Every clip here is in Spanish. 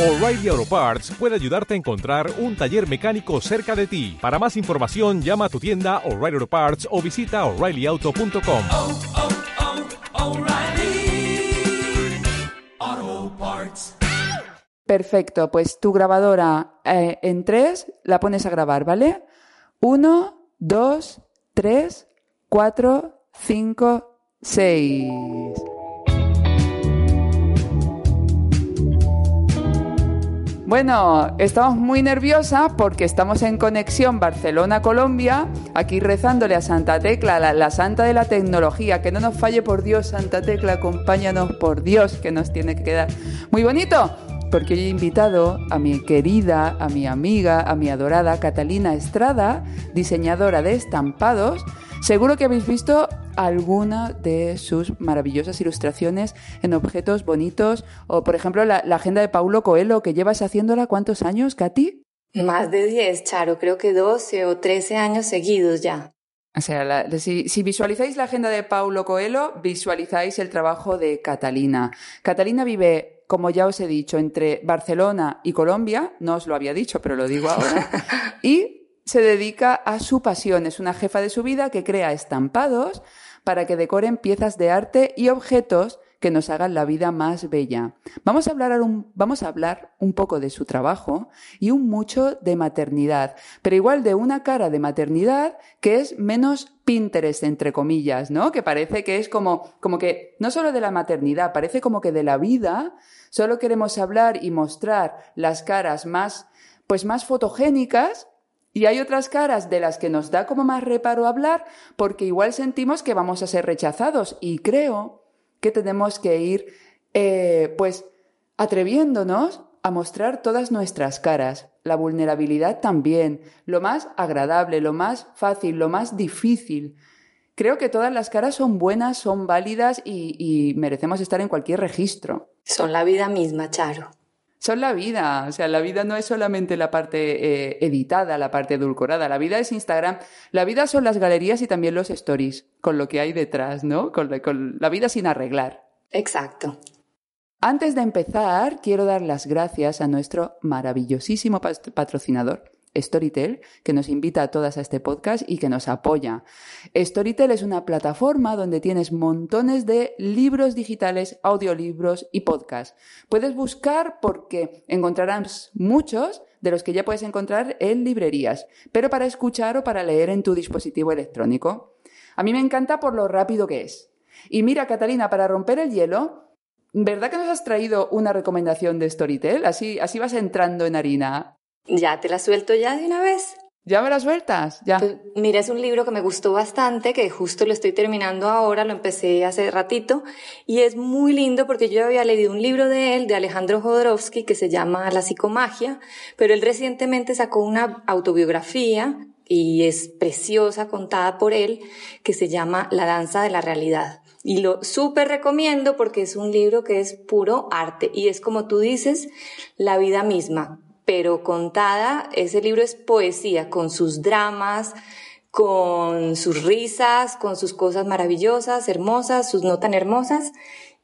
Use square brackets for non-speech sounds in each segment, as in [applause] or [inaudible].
O'Reilly Auto Parts puede ayudarte a encontrar un taller mecánico cerca de ti. Para más información, llama a tu tienda O'Reilly Auto Parts o visita oreillyauto.com. oh, oh, Parts. Perfecto, pues tu grabadora eh, en tres la pones a grabar, ¿vale? Uno, dos, tres, cuatro, cinco, seis. Bueno, estamos muy nerviosa porque estamos en conexión Barcelona-Colombia, aquí rezándole a Santa Tecla, la, la, santa de la tecnología. Que no nos falle, por Dios, Santa Tecla, acompáñanos, por Dios, que nos tiene que quedar muy bonito. Porque hoy he invitado a mi querida, a mi amiga, a mi adorada Catalina Estrada, diseñadora de estampados. Seguro que habéis visto alguna de sus maravillosas ilustraciones en objetos bonitos o, por ejemplo, la, la agenda de Paulo Coelho, que llevas haciéndola cuántos años, Katy? Más de 10, Charo, creo que 12 o 13 años seguidos ya. O sea, la, si, si, visualizáis la agenda de Paulo Coelho, visualizáis el trabajo de Catalina. Catalina vive, como ya os he dicho, entre Barcelona y Colombia, no os lo había dicho, pero lo digo ahora, [laughs] y se dedica a su pasión. Es una jefa de su vida que crea estampados para que decoren piezas de arte y objetos que nos hagan la vida más bella. Vamos a hablar un, vamos a hablar un poco de su trabajo y un mucho de maternidad, pero igual de una cara de maternidad que es menos Pinterest, entre comillas, ¿no? Que parece que es como, como que, no solo de la maternidad, parece como que de la vida solo queremos hablar y mostrar las caras más, pues más fotogénicas y hay otras caras de las que nos da como más reparo hablar porque igual sentimos que vamos a ser rechazados y creo que tenemos que ir eh, pues atreviéndonos a mostrar todas nuestras caras, la vulnerabilidad también, lo más agradable, lo más fácil, lo más difícil. Creo que todas las caras son buenas, son válidas y, y merecemos estar en cualquier registro. Son la vida misma, Charo son la vida. O sea, la vida no es solamente la parte eh, editada, la parte edulcorada. La vida es Instagram. La vida son las galerías y también los stories, con lo que hay detrás, ¿no? Con con la vida sin arreglar. Exacto. Antes de empezar, quiero dar las gracias a nuestro maravillosísimo patrocinador, Storytel, que nos invita a todas a este podcast y que nos apoya. Storytel es una plataforma donde tienes montones de libros digitales, audiolibros y podcasts. Puedes buscar porque encontrarás muchos de los que ya puedes encontrar en librerías, pero para escuchar o para leer en tu dispositivo electrónico. A mí me encanta por lo rápido que es. Y mira, Catalina, para romper el hielo, ¿verdad que nos has traído una recomendación de Storytel? Así, así vas entrando en harina. Ya te la suelto ya de una vez. ¿Ya me la sueltas? Ya. Pues, mira, es un libro que me gustó bastante, que justo lo estoy terminando ahora, lo empecé hace ratito, y es muy lindo porque yo había leído un libro de él, de Alejandro Jodorowsky, que se llama La psicomagia, pero él recientemente sacó una autobiografía, y es preciosa, contada por él, que se llama La danza de la realidad. Y lo súper recomiendo porque es un libro que es puro arte, y es como tú dices, la vida misma pero contada, ese libro es poesía, con sus dramas, con sus risas, con sus cosas maravillosas, hermosas, sus no tan hermosas,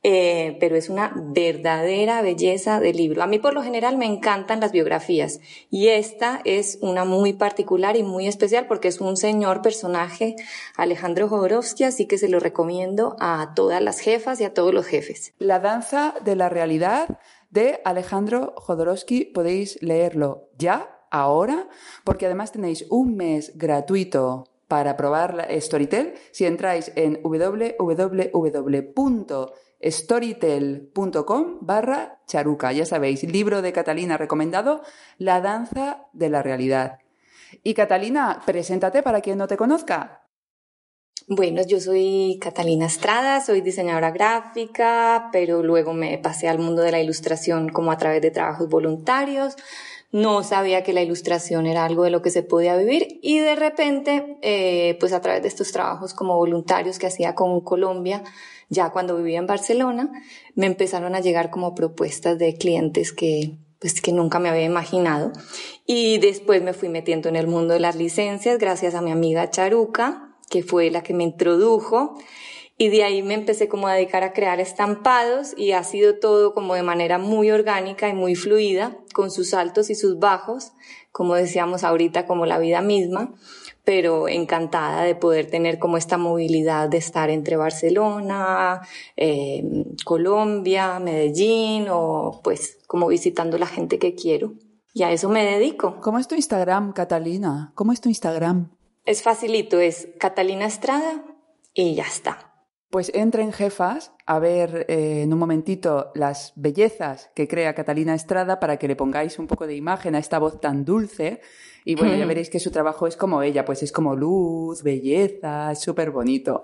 eh, pero es una verdadera belleza de libro. A mí por lo general me encantan las biografías y esta es una muy particular y muy especial porque es un señor personaje, Alejandro Jodorowsky, así que se lo recomiendo a todas las jefas y a todos los jefes. La danza de la realidad de Alejandro Jodorowsky. Podéis leerlo ya, ahora, porque además tenéis un mes gratuito para probar Storytel si entráis en www.storytel.com barra charuca. Ya sabéis, libro de Catalina recomendado, La danza de la realidad. Y Catalina, preséntate para quien no te conozca. Bueno, yo soy Catalina Estrada, soy diseñadora gráfica, pero luego me pasé al mundo de la ilustración como a través de trabajos voluntarios. No sabía que la ilustración era algo de lo que se podía vivir y de repente, eh, pues a través de estos trabajos como voluntarios que hacía con Colombia, ya cuando vivía en Barcelona, me empezaron a llegar como propuestas de clientes que pues que nunca me había imaginado. Y después me fui metiendo en el mundo de las licencias gracias a mi amiga Charuca, que fue la que me introdujo. Y de ahí me empecé como a dedicar a crear estampados y ha sido todo como de manera muy orgánica y muy fluida, con sus altos y sus bajos, como decíamos ahorita, como la vida misma, pero encantada de poder tener como esta movilidad de estar entre Barcelona, eh, Colombia, Medellín o pues como visitando la gente que quiero. Y a eso me dedico. ¿Cómo es tu Instagram, Catalina? ¿Cómo es tu Instagram? Es facilito, es Catalina Estrada y ya está. Pues entren jefas a ver eh, en un momentito las bellezas que crea Catalina Estrada para que le pongáis un poco de imagen a esta voz tan dulce. Y bueno, ya Mm. veréis que su trabajo es como ella, pues es como luz, belleza, es súper bonito.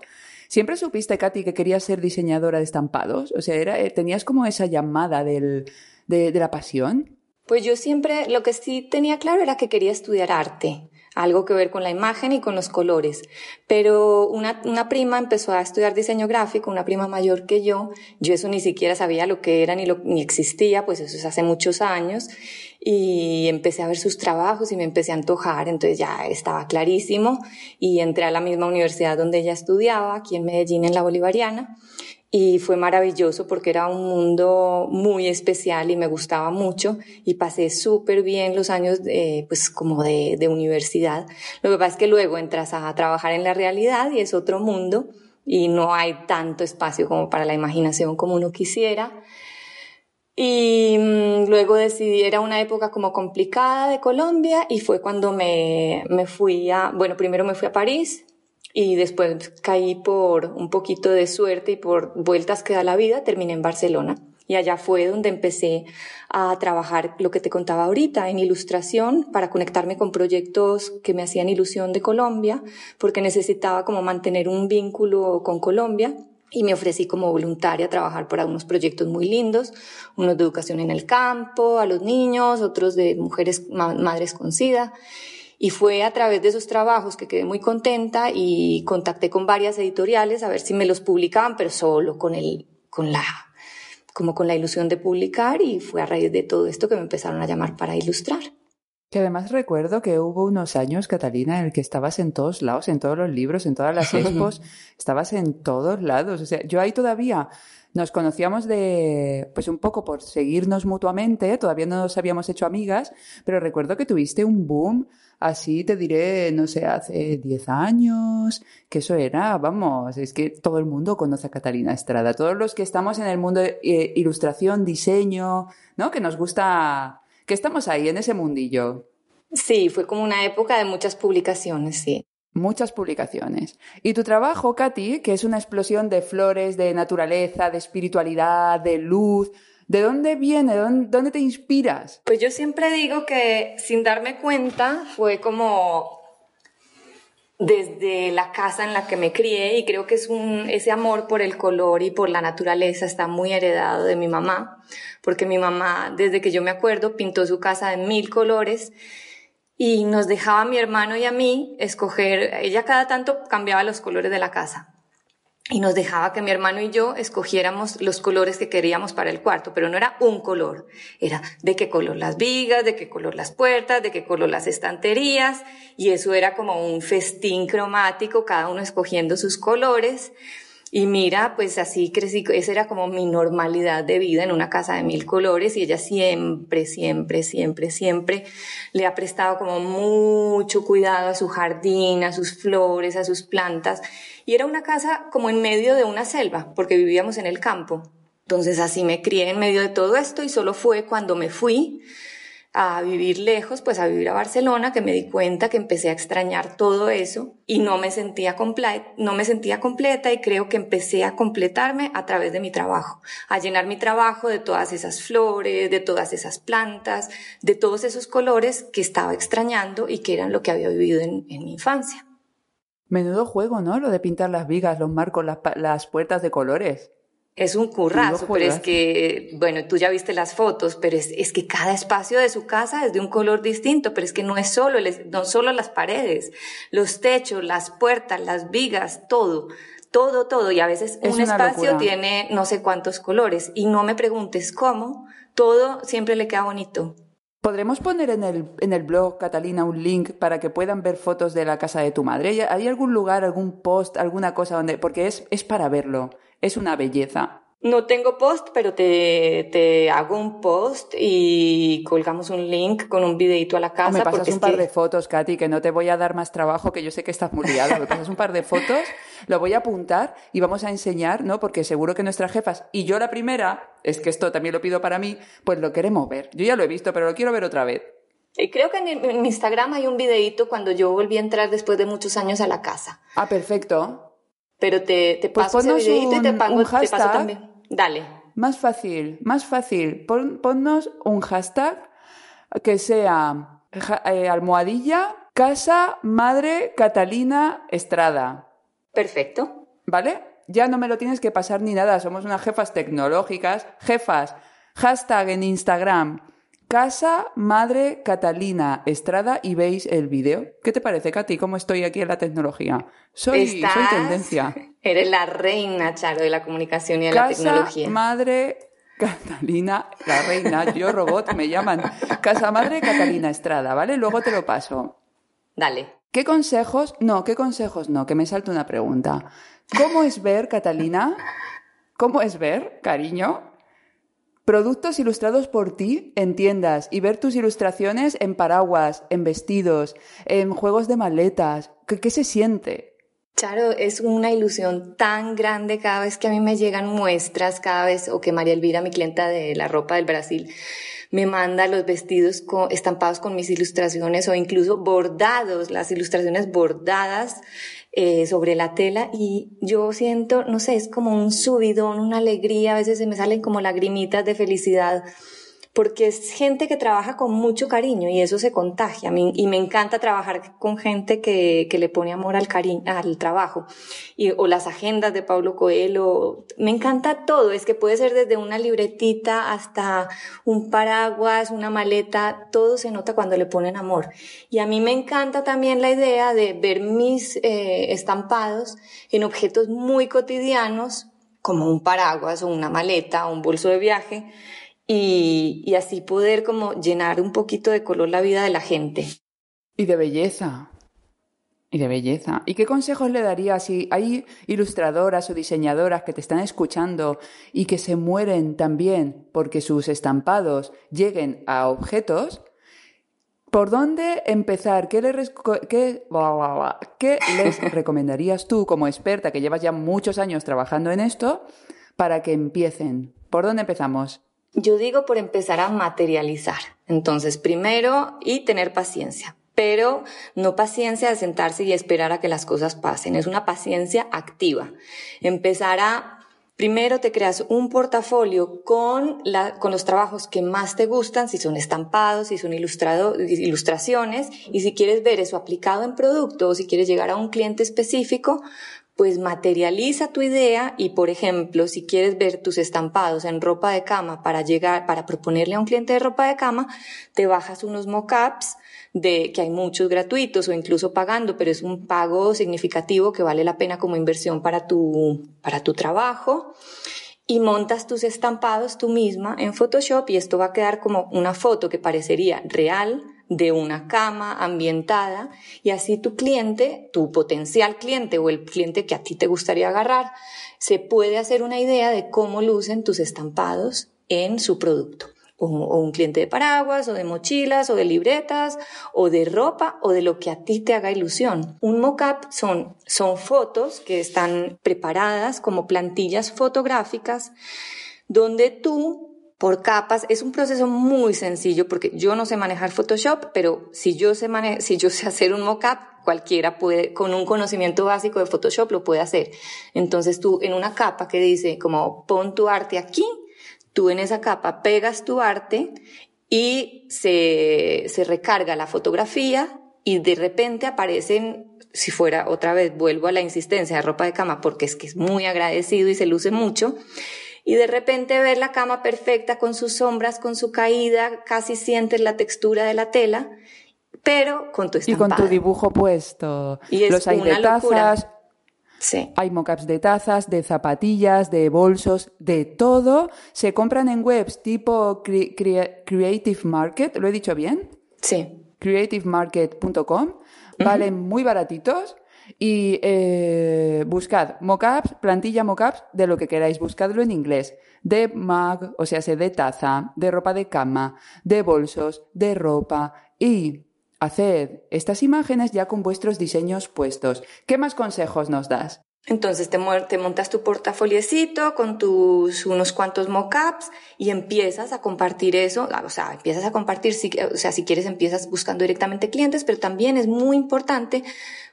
¿Siempre supiste, Katy, que querías ser diseñadora de estampados? O sea, era, eh, ¿tenías como esa llamada del, de, de la pasión? Pues yo siempre, lo que sí tenía claro era que quería estudiar arte, algo que ver con la imagen y con los colores. Pero una, una prima empezó a estudiar diseño gráfico, una prima mayor que yo. Yo eso ni siquiera sabía lo que era ni, lo, ni existía, pues eso es hace muchos años. Y empecé a ver sus trabajos y me empecé a antojar, entonces ya estaba clarísimo. Y entré a la misma universidad donde ella estudiaba, aquí en Medellín, en la Bolivariana y fue maravilloso porque era un mundo muy especial y me gustaba mucho y pasé súper bien los años de, pues como de, de, universidad. Lo que pasa es que luego entras a trabajar en la realidad y es otro mundo y no hay tanto espacio como para la imaginación como uno quisiera. Y mmm, luego decidí, era una época como complicada de Colombia y fue cuando me, me fui a, bueno, primero me fui a París, y después caí por un poquito de suerte y por vueltas que da la vida, terminé en Barcelona. Y allá fue donde empecé a trabajar lo que te contaba ahorita, en ilustración, para conectarme con proyectos que me hacían ilusión de Colombia, porque necesitaba como mantener un vínculo con Colombia. Y me ofrecí como voluntaria a trabajar para unos proyectos muy lindos, unos de educación en el campo, a los niños, otros de mujeres, madres con SIDA. Y fue a través de esos trabajos que quedé muy contenta y contacté con varias editoriales a ver si me los publicaban, pero solo con el, con la, como con la ilusión de publicar y fue a raíz de todo esto que me empezaron a llamar para ilustrar. Que además recuerdo que hubo unos años, Catalina, en el que estabas en todos lados, en todos los libros, en todas las [laughs] expos, estabas en todos lados. O sea, yo ahí todavía nos conocíamos de, pues un poco por seguirnos mutuamente, todavía no nos habíamos hecho amigas, pero recuerdo que tuviste un boom, así te diré, no sé, hace 10 años, que eso era, vamos, es que todo el mundo conoce a Catalina Estrada, todos los que estamos en el mundo de eh, ilustración, diseño, ¿no? Que nos gusta, que estamos ahí en ese mundillo. Sí, fue como una época de muchas publicaciones, sí. Muchas publicaciones. Y tu trabajo, Katy, que es una explosión de flores, de naturaleza, de espiritualidad, de luz, ¿de dónde viene? ¿Dónde, te inspiras? Pues yo siempre digo que sin darme cuenta fue como desde la casa en la que me crié y creo que es un, ese amor por el color y por la naturaleza está muy heredado de mi mamá, porque mi mamá desde que yo me acuerdo pintó su casa de mil colores y nos dejaba mi hermano y a mí escoger, ella cada tanto cambiaba los colores de la casa. Y nos dejaba que mi hermano y yo escogiéramos los colores que queríamos para el cuarto, pero no era un color, era de qué color las vigas, de qué color las puertas, de qué color las estanterías, y eso era como un festín cromático, cada uno escogiendo sus colores. Y mira, pues así crecí, esa era como mi normalidad de vida en una casa de mil colores y ella siempre, siempre, siempre, siempre le ha prestado como mucho cuidado a su jardín, a sus flores, a sus plantas. Y era una casa como en medio de una selva, porque vivíamos en el campo. Entonces así me crié en medio de todo esto y solo fue cuando me fui a vivir lejos, pues a vivir a Barcelona, que me di cuenta que empecé a extrañar todo eso y no me sentía completa, no me sentía completa y creo que empecé a completarme a través de mi trabajo, a llenar mi trabajo de todas esas flores, de todas esas plantas, de todos esos colores que estaba extrañando y que eran lo que había vivido en, en mi infancia. Menudo juego, ¿no? Lo de pintar las vigas, los marcos, las, las puertas de colores. Es un currazo, pero es que, bueno, tú ya viste las fotos, pero es, es, que cada espacio de su casa es de un color distinto, pero es que no es solo, no solo las paredes, los techos, las puertas, las vigas, todo, todo, todo. Y a veces es un espacio locura. tiene no sé cuántos colores. Y no me preguntes cómo, todo siempre le queda bonito. ¿Podremos poner en el, en el blog, Catalina, un link para que puedan ver fotos de la casa de tu madre? ¿Hay algún lugar, algún post, alguna cosa donde.? Porque es, es para verlo. Es una belleza. No tengo post, pero te, te hago un post y colgamos un link con un videito a la casa. O me pasas porque un par que- de fotos, Katy, que no te voy a dar más trabajo, que yo sé que estás muy liada. Me pasas un par de fotos, lo voy a apuntar y vamos a enseñar, ¿no? Porque seguro que nuestras jefas, y yo la primera, es que esto también lo pido para mí, pues lo queremos ver. Yo ya lo he visto, pero lo quiero ver otra vez. Y creo que en, en Instagram hay un videito cuando yo volví a entrar después de muchos años a la casa. Ah, perfecto. Pero te, te Pues paso ese ponnos videito y te, un- pago- un te paso hashtag. también. Dale. Más fácil, más fácil. Pon- ponnos un hashtag que sea ja- eh, almohadilla casa madre Catalina Estrada. Perfecto. ¿Vale? Ya no me lo tienes que pasar ni nada. Somos unas jefas tecnológicas. Jefas, hashtag en Instagram. Casa Madre Catalina Estrada y veis el vídeo. ¿Qué te parece, Katy? ¿Cómo estoy aquí en la tecnología? Soy, tendencia. [laughs] Eres la reina, Charo, de la comunicación y de la Casa tecnología. Madre Catalina, la reina, yo robot, me llaman. Casa Madre Catalina Estrada, ¿vale? Luego te lo paso. Dale. ¿Qué consejos? No, ¿qué consejos no? Que me salta una pregunta. ¿Cómo es ver, Catalina? ¿Cómo es ver, cariño? Productos ilustrados por ti en tiendas y ver tus ilustraciones en paraguas, en vestidos, en juegos de maletas. ¿Qué, qué se siente? Charo, es una ilusión tan grande cada vez que a mí me llegan muestras, cada vez, o que María Elvira, mi clienta de la ropa del Brasil, me manda los vestidos con- estampados con mis ilustraciones o incluso bordados, las ilustraciones bordadas eh, sobre la tela y yo siento, no sé, es como un subidón, una alegría, a veces se me salen como lagrimitas de felicidad porque es gente que trabaja con mucho cariño y eso se contagia. A mí- y me encanta trabajar con gente que, que le pone amor al cariño, al trabajo. Y, o las agendas de Pablo Coelho. Me encanta todo. Es que puede ser desde una libretita hasta un paraguas, una maleta. Todo se nota cuando le ponen amor. Y a mí me encanta también la idea de ver mis eh, estampados en objetos muy cotidianos como un paraguas o una maleta o un bolso de viaje y, y así poder como llenar un poquito de color la vida de la gente. Y de belleza. Y de belleza. ¿Y qué consejos le darías si hay ilustradoras o diseñadoras que te están escuchando y que se mueren también porque sus estampados lleguen a objetos? ¿Por dónde empezar? ¿Qué, le qué-. ¿Qué les [laughs] recomendarías tú como experta que llevas ya muchos años trabajando en esto para que empiecen? ¿Por dónde empezamos? Yo digo por empezar a materializar. Entonces, primero, y tener paciencia. Pero no paciencia de sentarse y esperar a que las cosas pasen. Es una paciencia activa. Empezar a, primero te creas un portafolio con, la, con los trabajos que más te gustan, si son estampados, si son ilustraciones, y si quieres ver eso aplicado en producto o si quieres llegar a un cliente específico, pues materializa tu idea y, por ejemplo, si quieres ver tus estampados en ropa de cama para llegar, para proponerle a un cliente de ropa de cama, te bajas unos mockups de que hay muchos gratuitos o incluso pagando, pero es un pago significativo que vale la pena como inversión para tu, para tu trabajo. Y montas tus estampados tú misma en Photoshop y esto va a quedar como una foto que parecería real de una cama ambientada y así tu cliente, tu potencial cliente o el cliente que a ti te gustaría agarrar, se puede hacer una idea de cómo lucen tus estampados en su producto. O, un cliente de paraguas, o de mochilas, o de libretas, o de ropa, o de lo que a ti te haga ilusión. Un mock-up son, son fotos que están preparadas como plantillas fotográficas donde tú por capas es un proceso muy sencillo porque yo no sé manejar Photoshop, pero si yo sé mane si yo sé hacer un mockup, cualquiera puede con un conocimiento básico de Photoshop lo puede hacer. Entonces tú en una capa que dice como pon tu arte aquí, tú en esa capa pegas tu arte y se, se recarga la fotografía y de repente aparecen si fuera otra vez, vuelvo a la insistencia de ropa de cama porque es que es muy agradecido y se luce mucho, y de repente ver la cama perfecta con sus sombras, con su caída, casi sientes la textura de la tela, pero con tu Y estampado. con tu dibujo puesto. Y es Los hay de locura. tazas. Sí. Hay mockups de tazas, de zapatillas, de bolsos, de todo. Se compran en webs tipo Cre- Crea- Creative Market, ¿lo he dicho bien? Sí. creativemarket.com. Valen muy baratitos. Y eh, buscad mockups, plantilla mockups de lo que queráis. Buscadlo en inglés. De mug, o sea, se de taza, de ropa de cama, de bolsos, de ropa. Y haced estas imágenes ya con vuestros diseños puestos. ¿Qué más consejos nos das? Entonces te, montas tu portafoliecito con tus unos cuantos mockups y empiezas a compartir eso, o sea, empiezas a compartir, si, o sea, si quieres empiezas buscando directamente clientes, pero también es muy importante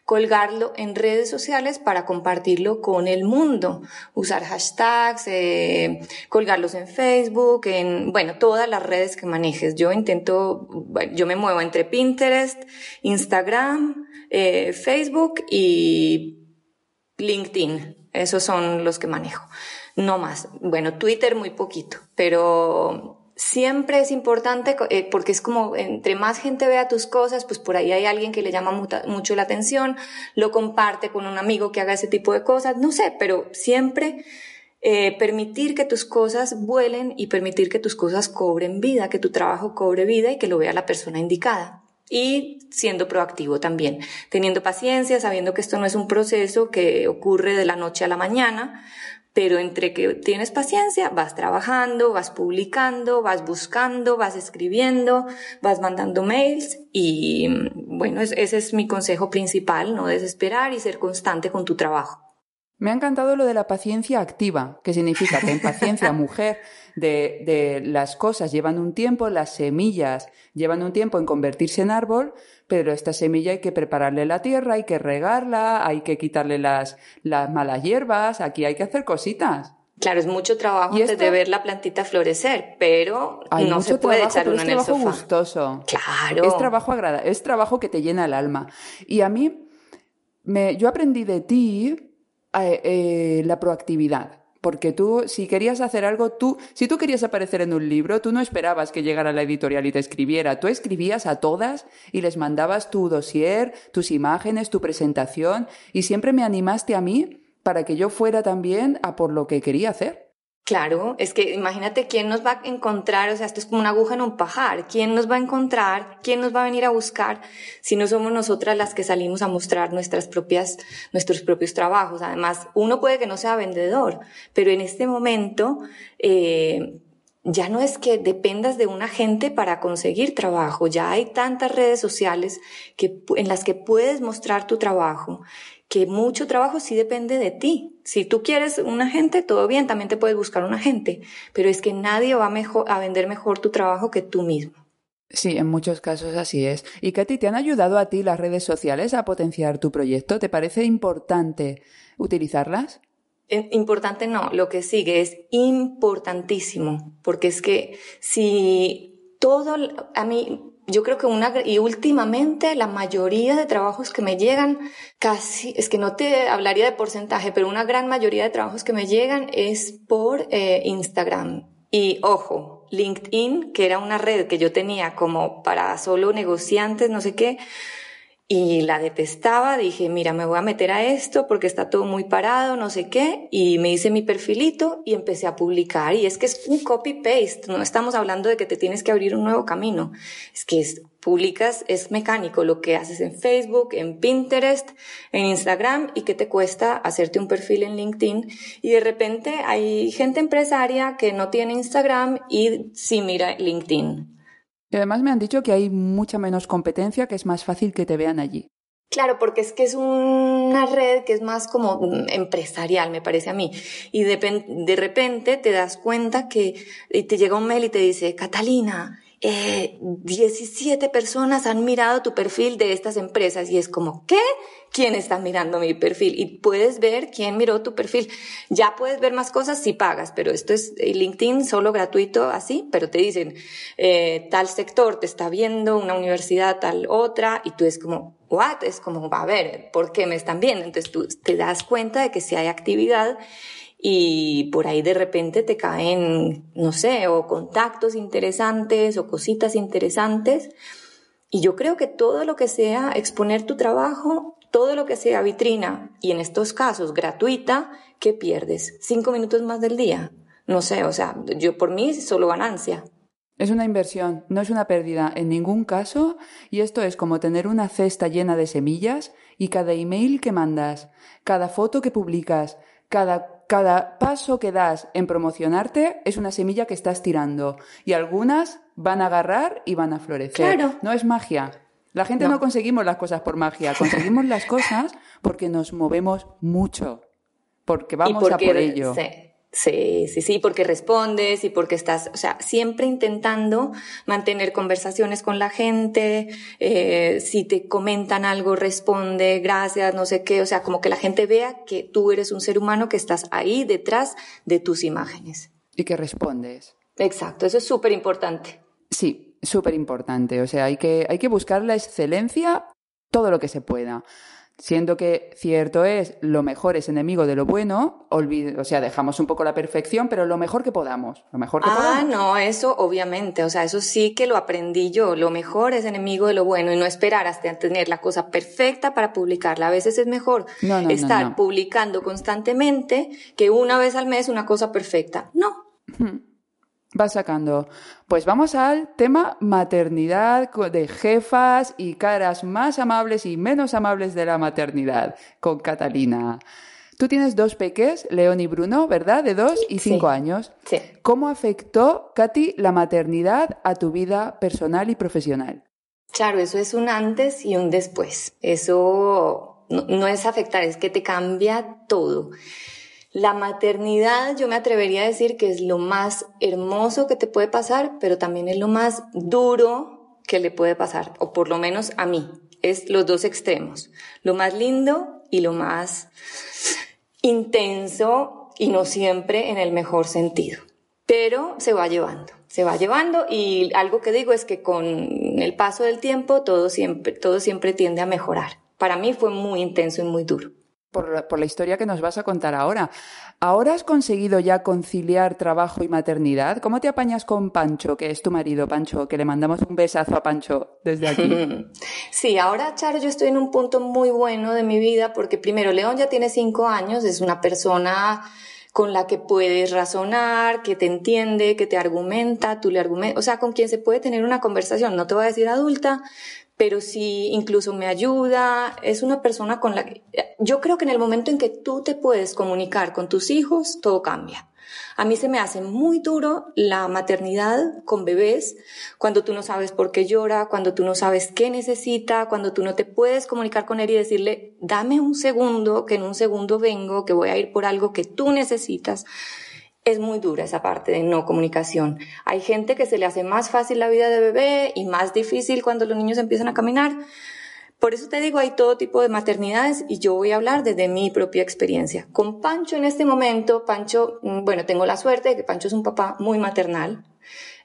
colgarlo en redes sociales para compartirlo con el mundo, usar hashtags, eh, colgarlos en Facebook, en, bueno, todas las redes que manejes. Yo intento, yo me muevo entre Pinterest, Instagram, eh, Facebook y LinkedIn, esos son los que manejo. No más. Bueno, Twitter muy poquito, pero siempre es importante eh, porque es como entre más gente vea tus cosas, pues por ahí hay alguien que le llama mucho la atención, lo comparte con un amigo que haga ese tipo de cosas, no sé, pero siempre eh, permitir que tus cosas vuelen y permitir que tus cosas cobren vida, que tu trabajo cobre vida y que lo vea la persona indicada. Y siendo proactivo también, teniendo paciencia, sabiendo que esto no es un proceso que ocurre de la noche a la mañana, pero entre que tienes paciencia, vas trabajando, vas publicando, vas buscando, vas escribiendo, vas mandando mails y bueno, ese es mi consejo principal, no desesperar y ser constante con tu trabajo. Me ha encantado lo de la paciencia activa, que significa que en paciencia, [laughs] mujer, de, de, las cosas llevan un tiempo, las semillas llevan un tiempo en convertirse en árbol, pero esta semilla hay que prepararle la tierra, hay que regarla, hay que quitarle las, las malas hierbas, aquí hay que hacer cositas. Claro, es mucho trabajo antes de ver la plantita florecer, pero Hay no mucho se puede trabajo, echar uno es en el trabajo sofá. gustoso. Claro. Es trabajo agradable, es trabajo que te llena el alma. Y a mí, me, yo aprendí de ti eh, eh, la proactividad. Porque tú, si querías hacer algo, tú, si tú querías aparecer en un libro, tú no esperabas que llegara la editorial y te escribiera. Tú escribías a todas y les mandabas tu dossier, tus imágenes, tu presentación y siempre me animaste a mí para que yo fuera también a por lo que quería hacer. Claro, es que imagínate quién nos va a encontrar, o sea, esto es como una aguja en un pajar, quién nos va a encontrar, quién nos va a venir a buscar si no somos nosotras las que salimos a mostrar nuestras propias, nuestros propios trabajos. Además, uno puede que no sea vendedor, pero en este momento, eh, ya no es que dependas de una gente para conseguir trabajo, ya hay tantas redes sociales que, en las que puedes mostrar tu trabajo que mucho trabajo sí depende de ti. Si tú quieres un agente, todo bien, también te puedes buscar un agente, pero es que nadie va mejor, a vender mejor tu trabajo que tú mismo. Sí, en muchos casos así es. ¿Y Katy, te han ayudado a ti las redes sociales a potenciar tu proyecto? ¿Te parece importante utilizarlas? Importante no, lo que sigue es importantísimo, porque es que si todo, a mí, yo creo que una, y últimamente la mayoría de trabajos que me llegan, casi, es que no te hablaría de porcentaje, pero una gran mayoría de trabajos que me llegan es por eh, Instagram. Y ojo, LinkedIn, que era una red que yo tenía como para solo negociantes, no sé qué, y la detestaba, dije, mira, me voy a meter a esto porque está todo muy parado, no sé qué, y me hice mi perfilito y empecé a publicar. Y es que es un copy-paste, no estamos hablando de que te tienes que abrir un nuevo camino, es que es, publicas, es mecánico lo que haces en Facebook, en Pinterest, en Instagram, y que te cuesta hacerte un perfil en LinkedIn. Y de repente hay gente empresaria que no tiene Instagram y sí mira LinkedIn. Y además me han dicho que hay mucha menos competencia, que es más fácil que te vean allí. Claro, porque es que es una red que es más como empresarial, me parece a mí. Y de, repente te das cuenta que te llega un mail y te dice, Catalina, eh, 17 personas han mirado tu perfil de estas empresas y es como, ¿qué? ¿Quién está mirando mi perfil? Y puedes ver quién miró tu perfil. Ya puedes ver más cosas si pagas, pero esto es LinkedIn solo gratuito así, pero te dicen, eh, tal sector te está viendo, una universidad, tal otra, y tú es como, what? Es como, a ver, ¿por qué me están viendo? Entonces tú te das cuenta de que si hay actividad y por ahí de repente te caen, no sé, o contactos interesantes o cositas interesantes. Y yo creo que todo lo que sea exponer tu trabajo todo lo que sea vitrina y en estos casos gratuita, ¿qué pierdes? Cinco minutos más del día. No sé, o sea, yo por mí solo ganancia. Es una inversión, no es una pérdida en ningún caso, y esto es como tener una cesta llena de semillas y cada email que mandas, cada foto que publicas, cada, cada paso que das en promocionarte es una semilla que estás tirando y algunas van a agarrar y van a florecer. Claro. No es magia. La gente no, No. conseguimos las cosas por magia, conseguimos las cosas porque nos movemos mucho, porque vamos a por ello. Sí, sí, sí, sí, porque respondes y porque estás, o sea, siempre intentando mantener conversaciones con la gente, eh, si te comentan algo, responde, gracias, no sé qué, o sea, como que la gente vea que tú eres un ser humano que estás ahí detrás de tus imágenes. Y que respondes. Exacto, eso es súper importante. Sí, súper importante. O sea, hay que, hay que buscar la excelencia todo lo que se pueda. Siendo que cierto es, lo mejor es enemigo de lo bueno, olvide- o sea, dejamos un poco la perfección, pero lo mejor que podamos. Lo mejor que Ah, podamos. no, eso obviamente, o sea, eso sí que lo aprendí yo. Lo mejor es enemigo de lo bueno y no esperar hasta tener la cosa perfecta para publicarla. A veces es mejor No, no, estar no. publicando constantemente que una vez al mes una cosa perfecta. No. Va sacando. Pues vamos al tema maternidad de jefas y caras más amables y menos amables de la maternidad con Catalina. Tú tienes dos peques, León y Bruno, ¿verdad? De dos y Sí. cinco años. Sí. ¿Cómo afectó, Katy, la maternidad a tu vida personal y profesional? Claro, eso es un antes y un después. Eso no, no es afectar, es que te cambia todo. La maternidad, yo me atrevería a decir que es lo más hermoso que te puede pasar, pero también es lo más duro que le puede pasar, o por lo menos a mí. Es los dos extremos, lo más lindo y lo más intenso y no siempre en el mejor sentido. Pero se va llevando, se va llevando y algo que digo es que con el paso del tiempo todo siempre, todo siempre tiende a mejorar. Para mí fue muy intenso y muy duro. Por la, por la historia que nos vas a contar ahora. ¿Ahora has conseguido ya conciliar trabajo y maternidad? ¿Cómo te apañas con Pancho, que es tu marido, Pancho? Que le mandamos un besazo a Pancho desde aquí. [laughs] Sí, ahora, Charo, yo estoy en un punto muy bueno de mi vida porque primero, León ya tiene cinco años, es una persona con la que puedes razonar, que te entiende, que te argumenta, tú le argumentas, o sea, con quien se puede tener una conversación, no te voy a decir adulta, pero sí incluso me ayuda, es una persona con la que yo creo que en el momento en que tú te puedes comunicar con tus hijos, todo cambia. A mí se me hace muy duro la maternidad con bebés, cuando tú no sabes por qué llora, cuando tú no sabes qué necesita, cuando tú no te puedes comunicar con él y decirle, dame un segundo, que en un segundo vengo, que voy a ir por algo que tú necesitas. Es muy dura esa parte de no comunicación. Hay gente que se le hace más fácil la vida de bebé y más difícil cuando los niños empiezan a caminar. Por eso te digo, hay todo tipo de maternidades y yo voy a hablar desde mi propia experiencia. Con Pancho en este momento, Pancho, mm, bueno, tengo la suerte de que Pancho es un papá muy maternal,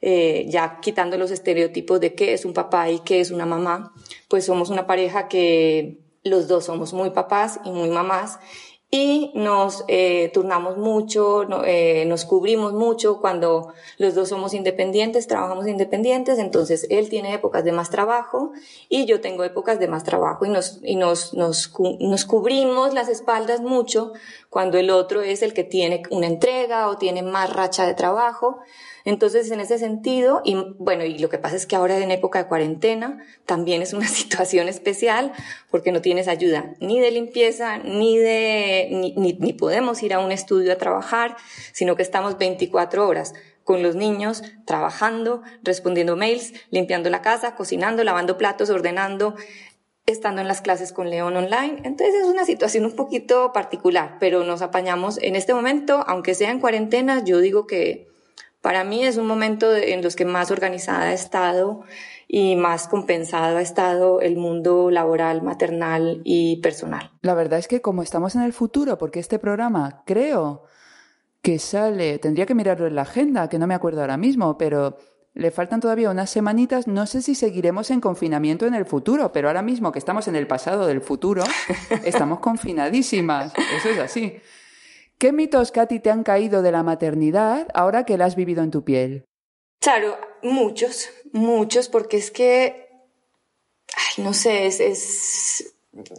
eh, ya quitando los estereotipos de qué es un papá y qué es una mamá, pues somos una pareja que los dos somos muy papás y muy mamás y nos eh, turnamos mucho, no- eh, nos cubrimos mucho cuando los dos somos independientes, trabajamos independientes, entonces él tiene épocas de más trabajo y yo tengo épocas de más trabajo y nos, y nos, nos, nos cubrimos las espaldas mucho cuando el otro es el que tiene una entrega o tiene más racha de trabajo. Entonces, en ese sentido, y bueno, y lo que pasa es que ahora en época de cuarentena también es una [laughs] situación especial porque no tienes ayuda ni de limpieza, ni de, ni, ni, podemos ir a un estudio a trabajar, sino que estamos 24 horas con los niños, trabajando, respondiendo mails, limpiando la casa, cocinando, lavando platos, ordenando, estando en las clases con León online. Entonces es una situación un poquito particular, pero nos apañamos en este momento, aunque sea en cuarentena, yo digo que para mí es un momento de- en los que más organizada he estado y más compensado ha estado el mundo laboral, maternal y personal. La verdad es que como estamos en el futuro, porque este programa creo que sale, tendría que mirarlo en la agenda, que no me acuerdo ahora mismo, pero le faltan todavía unas semanitas, no sé si seguiremos en confinamiento en el futuro, pero ahora mismo que estamos en el pasado del futuro, [laughs] estamos confinadísimas, eso es así. ¿Qué mitos, Katy, te han caído de la maternidad ahora que la has vivido en tu piel? Claro, muchos, muchos, porque es que, ay, no sé, es, es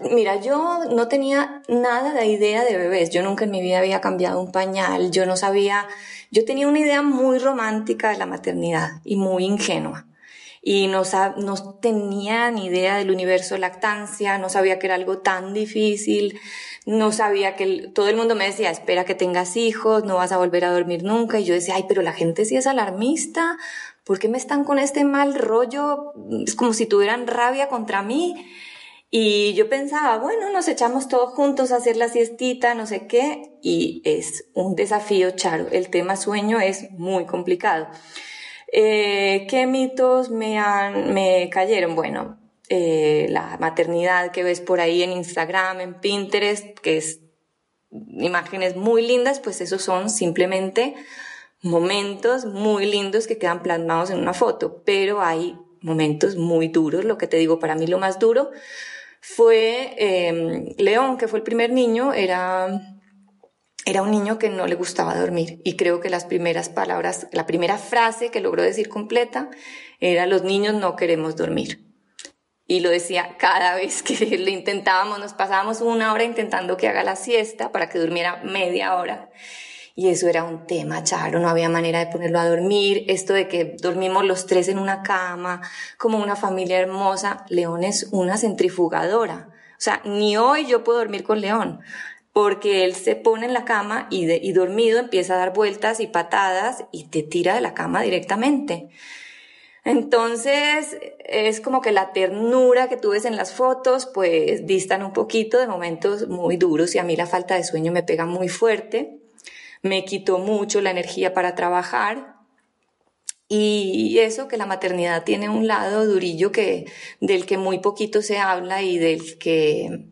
Mira, yo no tenía nada de idea de bebés. Yo nunca en mi vida había cambiado un pañal. Yo no sabía, yo tenía una idea muy romántica de la maternidad y muy ingenua. Y no, no tenía ni idea del universo lactancia, no sabía que era algo tan difícil, no sabía que todo el mundo me decía, espera que tengas hijos, no vas a volver a dormir nunca. Y yo decía, ay, pero la gente sí es alarmista, ¿por qué me están con este mal rollo? Es como si tuvieran rabia contra mí. Y yo pensaba, bueno, nos echamos todos juntos a hacer la siestita, no sé qué, y es un desafío, Charo. El tema sueño es muy complicado. Eh, ¿Qué mitos me, han, me cayeron? Bueno, eh, la maternidad que ves por ahí en Instagram, en Pinterest, que es imágenes muy lindas, pues esos son simplemente momentos muy lindos que quedan plasmados en una foto, pero hay momentos muy duros, lo que te digo, para mí lo más duro fue eh, León, que fue el primer niño, era, era un niño que no le gustaba dormir. Y creo que las primeras palabras, la primera frase que logró decir completa era los niños no queremos dormir. Y lo decía cada vez que [laughs] le intentábamos, nos pasábamos una hora intentando que haga la siesta para que durmiera media hora. Y eso era un tema, Charo, no había manera de ponerlo a dormir. Esto de que dormimos los tres en una cama, como una familia hermosa. León es una centrifugadora. O sea, ni hoy yo puedo dormir con León, porque él se pone en la cama y, y dormido empieza a dar vueltas y patadas y te tira de la cama directamente. Entonces, es como que la ternura que tú en las fotos, pues distan un poquito de momentos muy duros y a mí la falta de sueño me pega muy fuerte me quitó mucho la energía para trabajar. Y eso que la maternidad tiene un lado durillo que, del que muy poquito se habla y del que